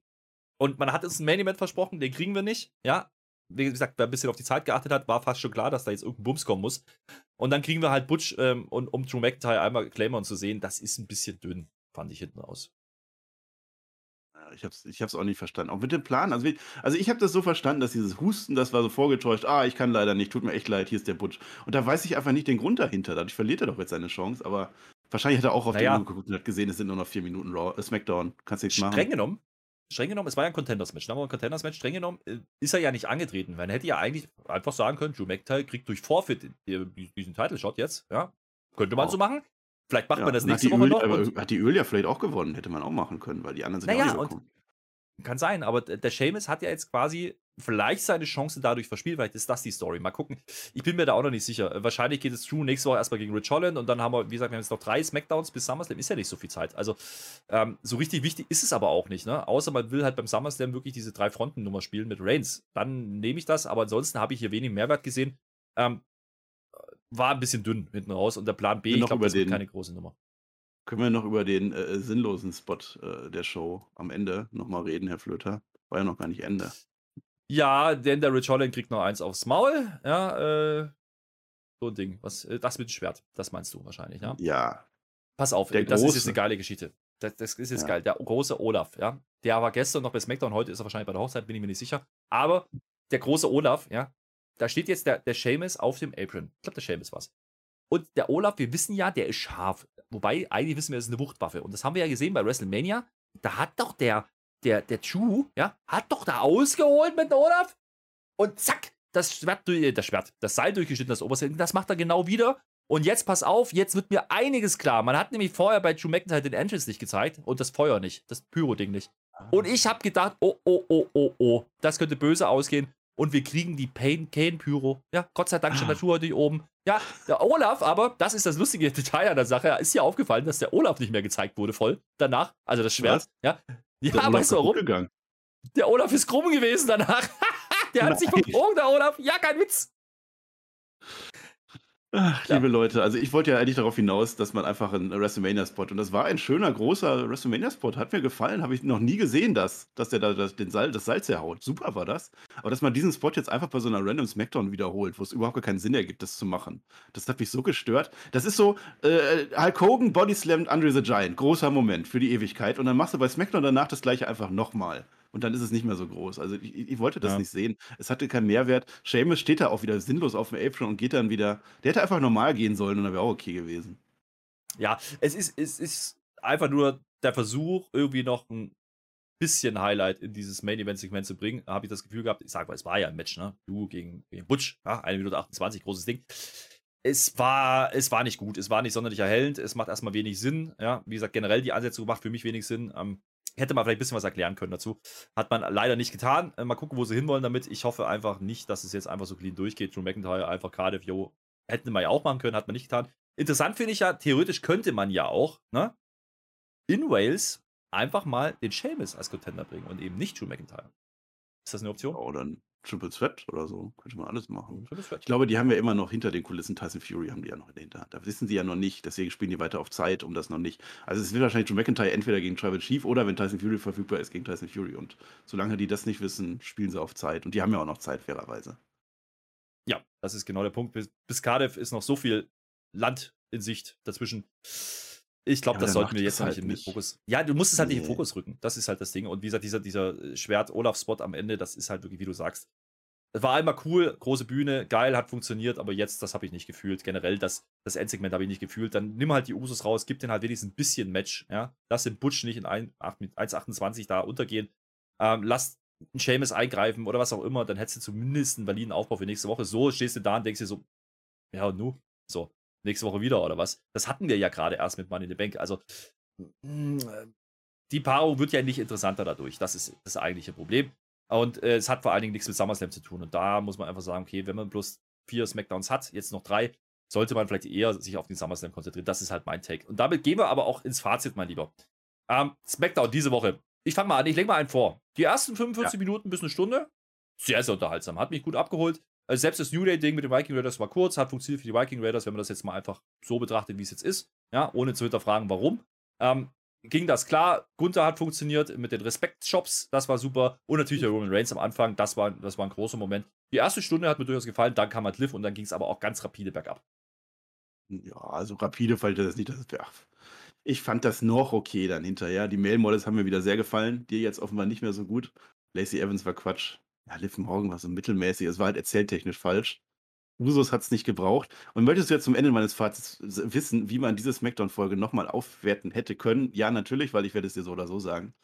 Und man hat uns ein Main Event versprochen, den kriegen wir nicht, ja. Wie gesagt, wer ein bisschen auf die Zeit geachtet hat, war fast schon klar, dass da jetzt irgendein Bums kommen muss. Und dann kriegen wir halt Butch, ähm, und um Drew McIntyre einmal Claymore zu sehen, das ist ein bisschen dünn, fand ich hinten raus. Ich habe es ich hab's auch nicht verstanden. Auch mit dem Plan. Also, also ich habe das so verstanden, dass dieses Husten, das war so vorgetäuscht. Ah, ich kann leider nicht, tut mir echt leid, hier ist der Butch. Und da weiß ich einfach nicht den Grund dahinter. Dadurch verliert er doch jetzt seine Chance. Aber wahrscheinlich hat er auch auf Naja. die Uhr geguckt und hat gesehen, es sind nur noch vier Minuten Raw, äh, Smackdown. Kannst nichts machen. Streng genommen, streng genommen, es war ja ein Contenders-Match. Da war ein Contenders-Match, streng genommen, äh, ist er ja nicht angetreten. Man hätte ja eigentlich einfach sagen können, Drew McIntyre kriegt durch Forfeit äh, diesen Title-Shot jetzt, ja. Könnte man Oh. so machen. Vielleicht macht Ja, man das nächste die Woche Öl, noch. aber und- hat die Öl ja vielleicht auch gewonnen, hätte man auch machen können, weil die anderen sind Naja, ja auch und-. Kann sein, aber der Seamus hat ja jetzt quasi vielleicht seine Chance dadurch verspielt. Vielleicht ist das die Story. Mal gucken. Ich bin mir da auch noch nicht sicher. Äh, Wahrscheinlich geht es Drew nächste Woche erstmal gegen Rich Holland und dann haben wir, wie gesagt, wir haben jetzt noch drei Smackdowns bis SummerSlam. Ist ja nicht so viel Zeit. Also ähm, so richtig wichtig ist es aber auch nicht. Ne? Außer man will halt beim SummerSlam wirklich diese drei Fronten-Nummer spielen mit Reigns. Dann nehme ich das, aber ansonsten habe ich hier wenig Mehrwert gesehen. Ähm, war ein bisschen dünn hinten raus und der Plan B, ich noch glaube, das den- keine große Nummer. Können wir noch über den äh, sinnlosen Spot äh, der Show am Ende nochmal reden, Herr Flöter? War ja noch gar nicht Ende. Ja, denn der Rich Holland kriegt noch eins aufs Maul. Ja, äh, so ein Ding. Was, äh, das mit dem Schwert. Das meinst du wahrscheinlich, ja? Ja. Pass auf, Der das ist jetzt Große. eine geile Geschichte. Das, das ist jetzt Ja. geil. Der große Olaf, ja. Der war gestern noch bei SmackDown, heute ist er wahrscheinlich bei der Hochzeit, bin ich mir nicht sicher. Aber der große Olaf, ja, da steht jetzt der, der Seamus auf dem Apron. Ich glaube, der Seamus war's. Und der Olaf, wir wissen ja, der ist scharf. Wobei, eigentlich wissen wir, es ist eine Wuchtwaffe. Und das haben wir ja gesehen bei WrestleMania. Da hat doch der, der, der Chu, ja, hat doch da ausgeholt mit dem Olaf. Und zack, das Schwert, durch- äh, das Schwert, das Seil durchgeschnitten, das oberste. Das macht er genau wieder. Und jetzt pass auf, jetzt wird mir einiges klar. Man hat nämlich vorher bei Drew McIntyre den Entrance nicht gezeigt und das Feuer nicht, das Pyro-Ding nicht. Und ich habe gedacht, oh, oh, oh, oh, oh, das könnte böse ausgehen. Und wir kriegen die Pain Kane Pyro. Ja, Gott sei Dank stand der Schuh heute nicht oben. Ja, der Olaf, aber das ist das lustige Detail an der Sache. Ist hier aufgefallen, dass der Olaf nicht mehr gezeigt wurde voll danach. Also das Schwert. Was? Ja, Der ja Olaf weißt du warum? Gegangen. Der Olaf ist krumm gewesen danach. der hat sich Nein. verbogen, der Olaf. Ja, kein Witz. Ach, Ja. liebe Leute, also ich wollte ja eigentlich darauf hinaus, dass man einfach einen WrestleMania-Spot und das war ein schöner, großer WrestleMania-Spot, hat mir gefallen, habe ich noch nie gesehen, dass, dass der da das, den Sal das Salz herhaut. Super war das. Aber dass man diesen Spot jetzt einfach bei so einer random Smackdown wiederholt, wo es überhaupt gar keinen Sinn ergibt, das zu machen. Das hat mich so gestört. Das ist so, äh, Hulk Hogan bodyslammt Andre the Giant, großer Moment für die Ewigkeit und dann machst du bei Smackdown danach das gleiche einfach nochmal. Und dann ist es nicht mehr so groß. Also ich, ich wollte das Ja. nicht sehen. Es hatte keinen Mehrwert. Seamus steht da auch wieder sinnlos auf dem Apron und geht dann wieder. Der hätte einfach normal gehen sollen und dann wäre auch okay gewesen. Ja, es ist, es ist einfach nur der Versuch, irgendwie noch ein bisschen Highlight in dieses Main-Event-Segment zu bringen. Da habe ich das Gefühl gehabt, ich sage mal, es war ja ein Match, ne? Du gegen, gegen Butch, ja, 1 Minute 28, großes Ding. Es war, es war nicht gut, es war nicht sonderlich erhellend, es macht erstmal wenig Sinn. Ja, wie gesagt, generell die Ansetzung macht für mich wenig Sinn. Ähm, hätte man vielleicht ein bisschen was erklären können dazu. Hat man leider nicht getan. Äh, mal gucken, wo sie hinwollen damit. Ich hoffe einfach nicht, dass es jetzt einfach so clean durchgeht. Drew McIntyre einfach Cardiff, yo, hätten wir ja auch machen können, hat man nicht getan. interessant finde ich ja, theoretisch könnte man ja auch, ne, in Wales einfach mal den Seamus als Contender bringen und eben nicht Drew McIntyre. Ist das eine Option? Oder ein Triple Threat oder so. Könnte man alles machen. Threat. Ich glaube, die haben ja immer noch hinter den Kulissen Tyson Fury, haben die ja noch in der Hinterhand. Da wissen sie ja noch nicht, deswegen spielen die weiter auf Zeit, um das noch nicht. Also es wird wahrscheinlich Drew McIntyre entweder gegen Tribal Chief oder wenn Tyson Fury verfügbar ist, gegen Tyson Fury. Und solange die das nicht wissen, spielen sie auf Zeit. Und die haben ja auch noch Zeit, fairerweise. Ja, das ist genau der Punkt. Bis, bis Cardiff ist noch so viel Land in Sicht dazwischen. Ich glaube, Ja, das sollten wir jetzt halt nicht in den. Fokus. Ja, du musst es halt nicht in den Nee. Fokus rücken. Das ist halt das Ding. Und wie gesagt, dieser, dieser Schwert-Olaf-Spot am Ende, das ist halt wirklich, wie du sagst. Es war einmal cool, große Bühne, geil, hat funktioniert, aber jetzt, das habe ich nicht gefühlt. Generell, das, das Endsegment habe ich nicht gefühlt. Dann nimm halt die Usos raus, gib den halt wenigstens ein bisschen Match. Ja? Lass den Butch nicht in ein- acht- mit 1,28 da untergehen. Ähm, lass einen Seamus eingreifen oder was auch immer, dann hättest du zumindest einen validen Aufbau für nächste Woche. So stehst du da und denkst dir so, ja, und nu? So, nächste Woche wieder oder was? Das hatten wir ja gerade erst mit Money in the Bank. Also, mm, äh, die Paarung wird ja nicht interessanter dadurch. Das ist das eigentliche Problem. Und äh, es hat vor allen Dingen nichts mit SummerSlam zu tun. Und da muss man einfach sagen, okay, wenn man bloß vier Smackdowns hat, jetzt noch drei, sollte man vielleicht eher sich auf den SummerSlam konzentrieren. Das ist halt mein Take. Und damit gehen wir aber auch ins Fazit, mein Lieber. Ähm, Smackdown diese Woche. Ich fange mal an, ich lege mal einen vor. Die ersten 45 Minuten bis eine Stunde, sehr, sehr unterhaltsam. Hat mich gut abgeholt. Also selbst das New Day-Ding mit den Viking Raiders war kurz, hat funktioniert für die Viking Raiders, wenn man das jetzt mal einfach so betrachtet, wie es jetzt ist. Ja, ohne zu hinterfragen, warum. Ähm, ging das klar. Gunther hat funktioniert mit den Respekt-Shops, das war super. Und natürlich der Roman Reigns am Anfang, das war, das war ein großer Moment. Die erste Stunde hat mir durchaus gefallen, dann kam halt Liv und dann ging es aber auch ganz rapide bergab. Ja, also rapide ich das nicht. Das, ja. Ich fand das noch okay dann hinterher. Die Mail-Models haben mir wieder sehr gefallen. Dir jetzt offenbar nicht mehr so gut. Lacey Evans war Quatsch. Ja, Liv Morgan war so mittelmäßig. Es war halt erzähltechnisch falsch. Usos hat es nicht gebraucht. Und möchtest du jetzt zum Ende meines Fazits wissen, wie man diese Smackdown-Folge nochmal aufwerten hätte können? Ja, natürlich, weil ich werde es dir so oder so sagen.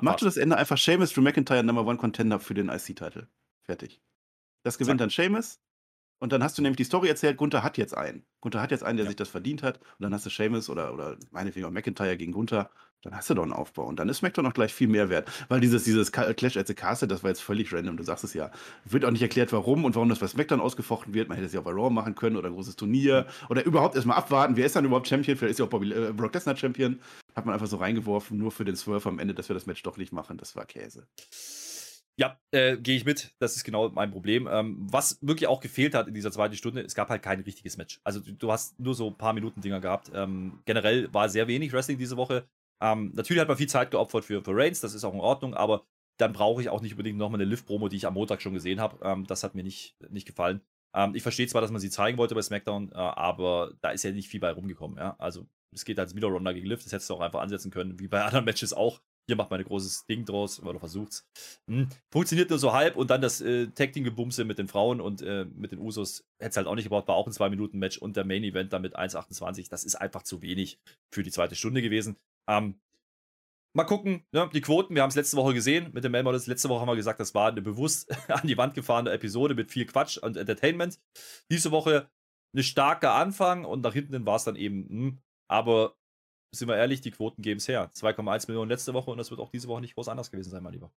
Mach Abwarten. du das Ende einfach Seamus Drew McIntyre Number One Contender für den IC-Title. Fertig. Das gewinnt Zack. dann Seamus. Und dann hast du nämlich die Story erzählt, Gunther hat jetzt einen. Gunther hat jetzt einen, der Ja. sich das verdient hat. Und dann hast du Seamus oder, oder meinetwegen auch McIntyre gegen Gunther. Dann hast du doch einen Aufbau. Und dann ist SmackDown noch gleich viel mehr wert. Weil dieses, dieses Clash at the Castle, das war jetzt völlig random. Du sagst es ja. Wird auch nicht erklärt, warum und warum das bei SmackDown ausgefochten wird. Man hätte es ja auch bei Raw machen können oder ein großes Turnier. Oder überhaupt erstmal abwarten. Wer ist dann überhaupt Champion? Vielleicht ist ja auch Bobby, äh, Brock Lesnar Champion. Hat man einfach so reingeworfen, nur für den Swerve am Ende, dass wir das Match doch nicht machen. Das war Käse. Ja, äh, gehe ich mit. Das ist genau mein Problem. Ähm, was wirklich auch gefehlt hat in dieser zweiten Stunde, es gab halt kein richtiges Match. Also du, du hast nur so ein paar Minuten Dinger gehabt. Ähm, generell war sehr wenig Wrestling diese Woche. Ähm, natürlich hat man viel Zeit geopfert für, für Reigns, das ist auch in Ordnung, aber dann brauche ich auch nicht unbedingt nochmal eine Live-Promo, die ich am Montag schon gesehen habe. Ähm, das hat mir nicht, nicht gefallen. Ähm, ich verstehe zwar, dass man sie zeigen wollte bei SmackDown, äh, aber da ist ja nicht viel bei rumgekommen. Ja? Also es geht als wieder Ronda gegen Liv, das hättest du auch einfach ansetzen können, wie bei anderen Matches auch. Hier macht man ein großes Ding draus, oder versucht's. Hm. Funktioniert nur so halb und dann das äh, Tag-Team-Gebumse mit den Frauen und äh, mit den Usos hätte es halt auch nicht gebraucht, war auch ein 2-Minuten-Match und der Main-Event dann mit 1,28. Das ist einfach zu wenig für die zweite Stunde gewesen. Ähm, mal gucken, ne? die Quoten, wir haben es letzte Woche gesehen mit den Mail-Models. Letzte Woche haben wir gesagt, das war eine bewusst an die Wand gefahrene Episode mit viel Quatsch und Entertainment. Diese Woche eine starke Anfang und nach hinten war es dann eben, hm, aber sind wir ehrlich, die Quoten geben es her. 2,1 Millionen letzte Woche und das wird auch diese Woche nicht groß anders gewesen sein, mein Lieber.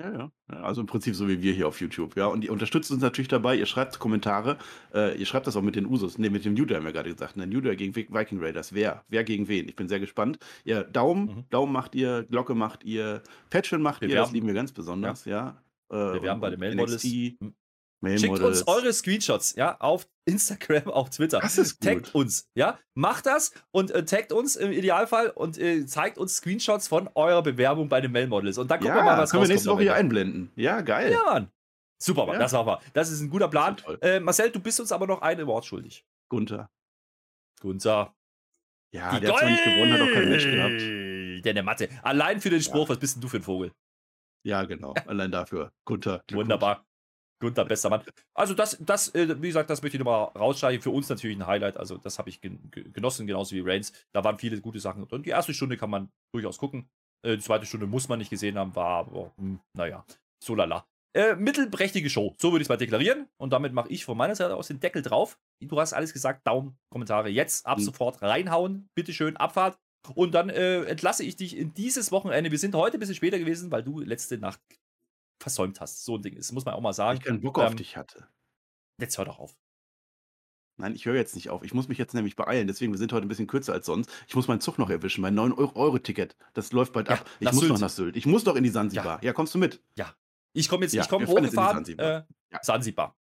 Ja, ja. Ja, Also im Prinzip so wie wir hier auf YouTube. Ja, und ihr unterstützt uns natürlich dabei. Ihr schreibt Kommentare. Äh, ihr schreibt das auch mit den Usos. Ne, mit dem New Day haben wir gerade gesagt. Ne, New Day gegen Vi- Viking Raiders. Wer? Wer gegen wen? Ich bin sehr gespannt. Ihr Daumen, Mhm. Daumen macht ihr, Glocke macht ihr, Patchen macht Wir ihr. Das werben. lieben wir ganz besonders. Ja. Äh, Wir und- bei den. NXT, Hm. Mail-Models. Schickt uns eure Screenshots, ja, auf Instagram, auf Twitter. Das ist gut. Taggt uns, ja. Macht das und äh, taggt uns im Idealfall und äh, zeigt uns Screenshots von eurer Bewerbung bei den Mail-Models. Und dann gucken Ja, wir mal, was können wir nächste Woche hier Ende. einblenden. Ja, geil. Ja, Mann. Super, Mann. Ja. Das machen wir. Das ist ein guter Plan. Äh, Marcel, du bist uns aber noch ein Award schuldig. Gunther. Gunther. Ja, der hat zwar nicht gewonnen, hat auch kein Match gehabt. Deine Mathe. Allein für den Spruch, Ja. was bist denn du für ein Vogel? Ja, genau. Allein dafür. Gunther. Wunderbar. Gunther, bester Mann. Also das, das, äh, wie gesagt, das möchte ich nochmal rausstreichen. Für uns natürlich ein Highlight. Also das habe ich gen ge- genossen, genauso wie Reigns. Da waren viele gute Sachen. Und die erste Stunde kann man durchaus gucken. Äh, die zweite Stunde muss man nicht gesehen haben, war aber, hm, naja, so lala. Äh, mittelprächtige Show, so würde ich es mal deklarieren. Und damit mache ich von meiner Seite aus den Deckel drauf. Du hast alles gesagt, Daumen, Kommentare jetzt, ab Mhm. sofort reinhauen. Bitteschön, Abfahrt. Und dann äh, entlasse ich dich in dieses Wochenende. Wir sind heute ein bisschen später gewesen, weil du letzte Nacht versäumt hast. So ein Ding ist, muss man auch mal sagen. ich keinen Bock auf Ähm, dich hatte. Jetzt hör doch auf. Nein, ich höre jetzt nicht auf. Ich muss mich jetzt nämlich beeilen. Deswegen, wir sind heute ein bisschen kürzer als sonst. Ich muss meinen Zug noch erwischen. Mein 9-Euro-Ticket. Das läuft bald Ja, ab. Ich muss Sylt. noch nach Sylt. Ich muss doch in die Sansibar. Ja, kommst du mit? Ich komme jetzt, Ja, ich komme hochgefahren, Sansibar. äh, Ja. Sansibar.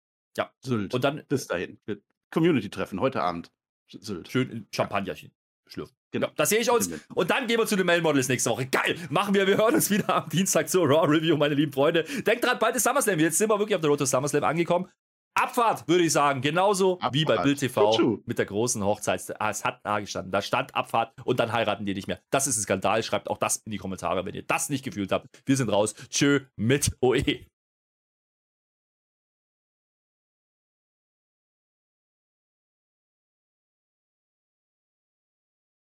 Sylt. Und dann bis dahin. Wir- Community-Treffen heute Abend. Sylt. schön ein Champagnerchen schlürfen. Genau. Genau, das sehe ich uns. Stimmt. Und dann gehen wir zu den Mail Models nächste Woche. Geil, machen wir. Wir hören uns wieder am Dienstag zur Raw Review, meine lieben Freunde. Denkt dran, bald ist SummerSlam. Jetzt sind wir wirklich auf der Road to SummerSlam angekommen. Abfahrt, würde ich sagen. Genauso wie bei Abfahrt. Bild TV mit der großen Hochzeit. Ah, es hat da gestanden. Da stand Abfahrt und dann heiraten die nicht mehr. Das ist ein Skandal. Schreibt auch das in die Kommentare, wenn ihr das nicht gefühlt habt. Wir sind raus. Tschö mit OE.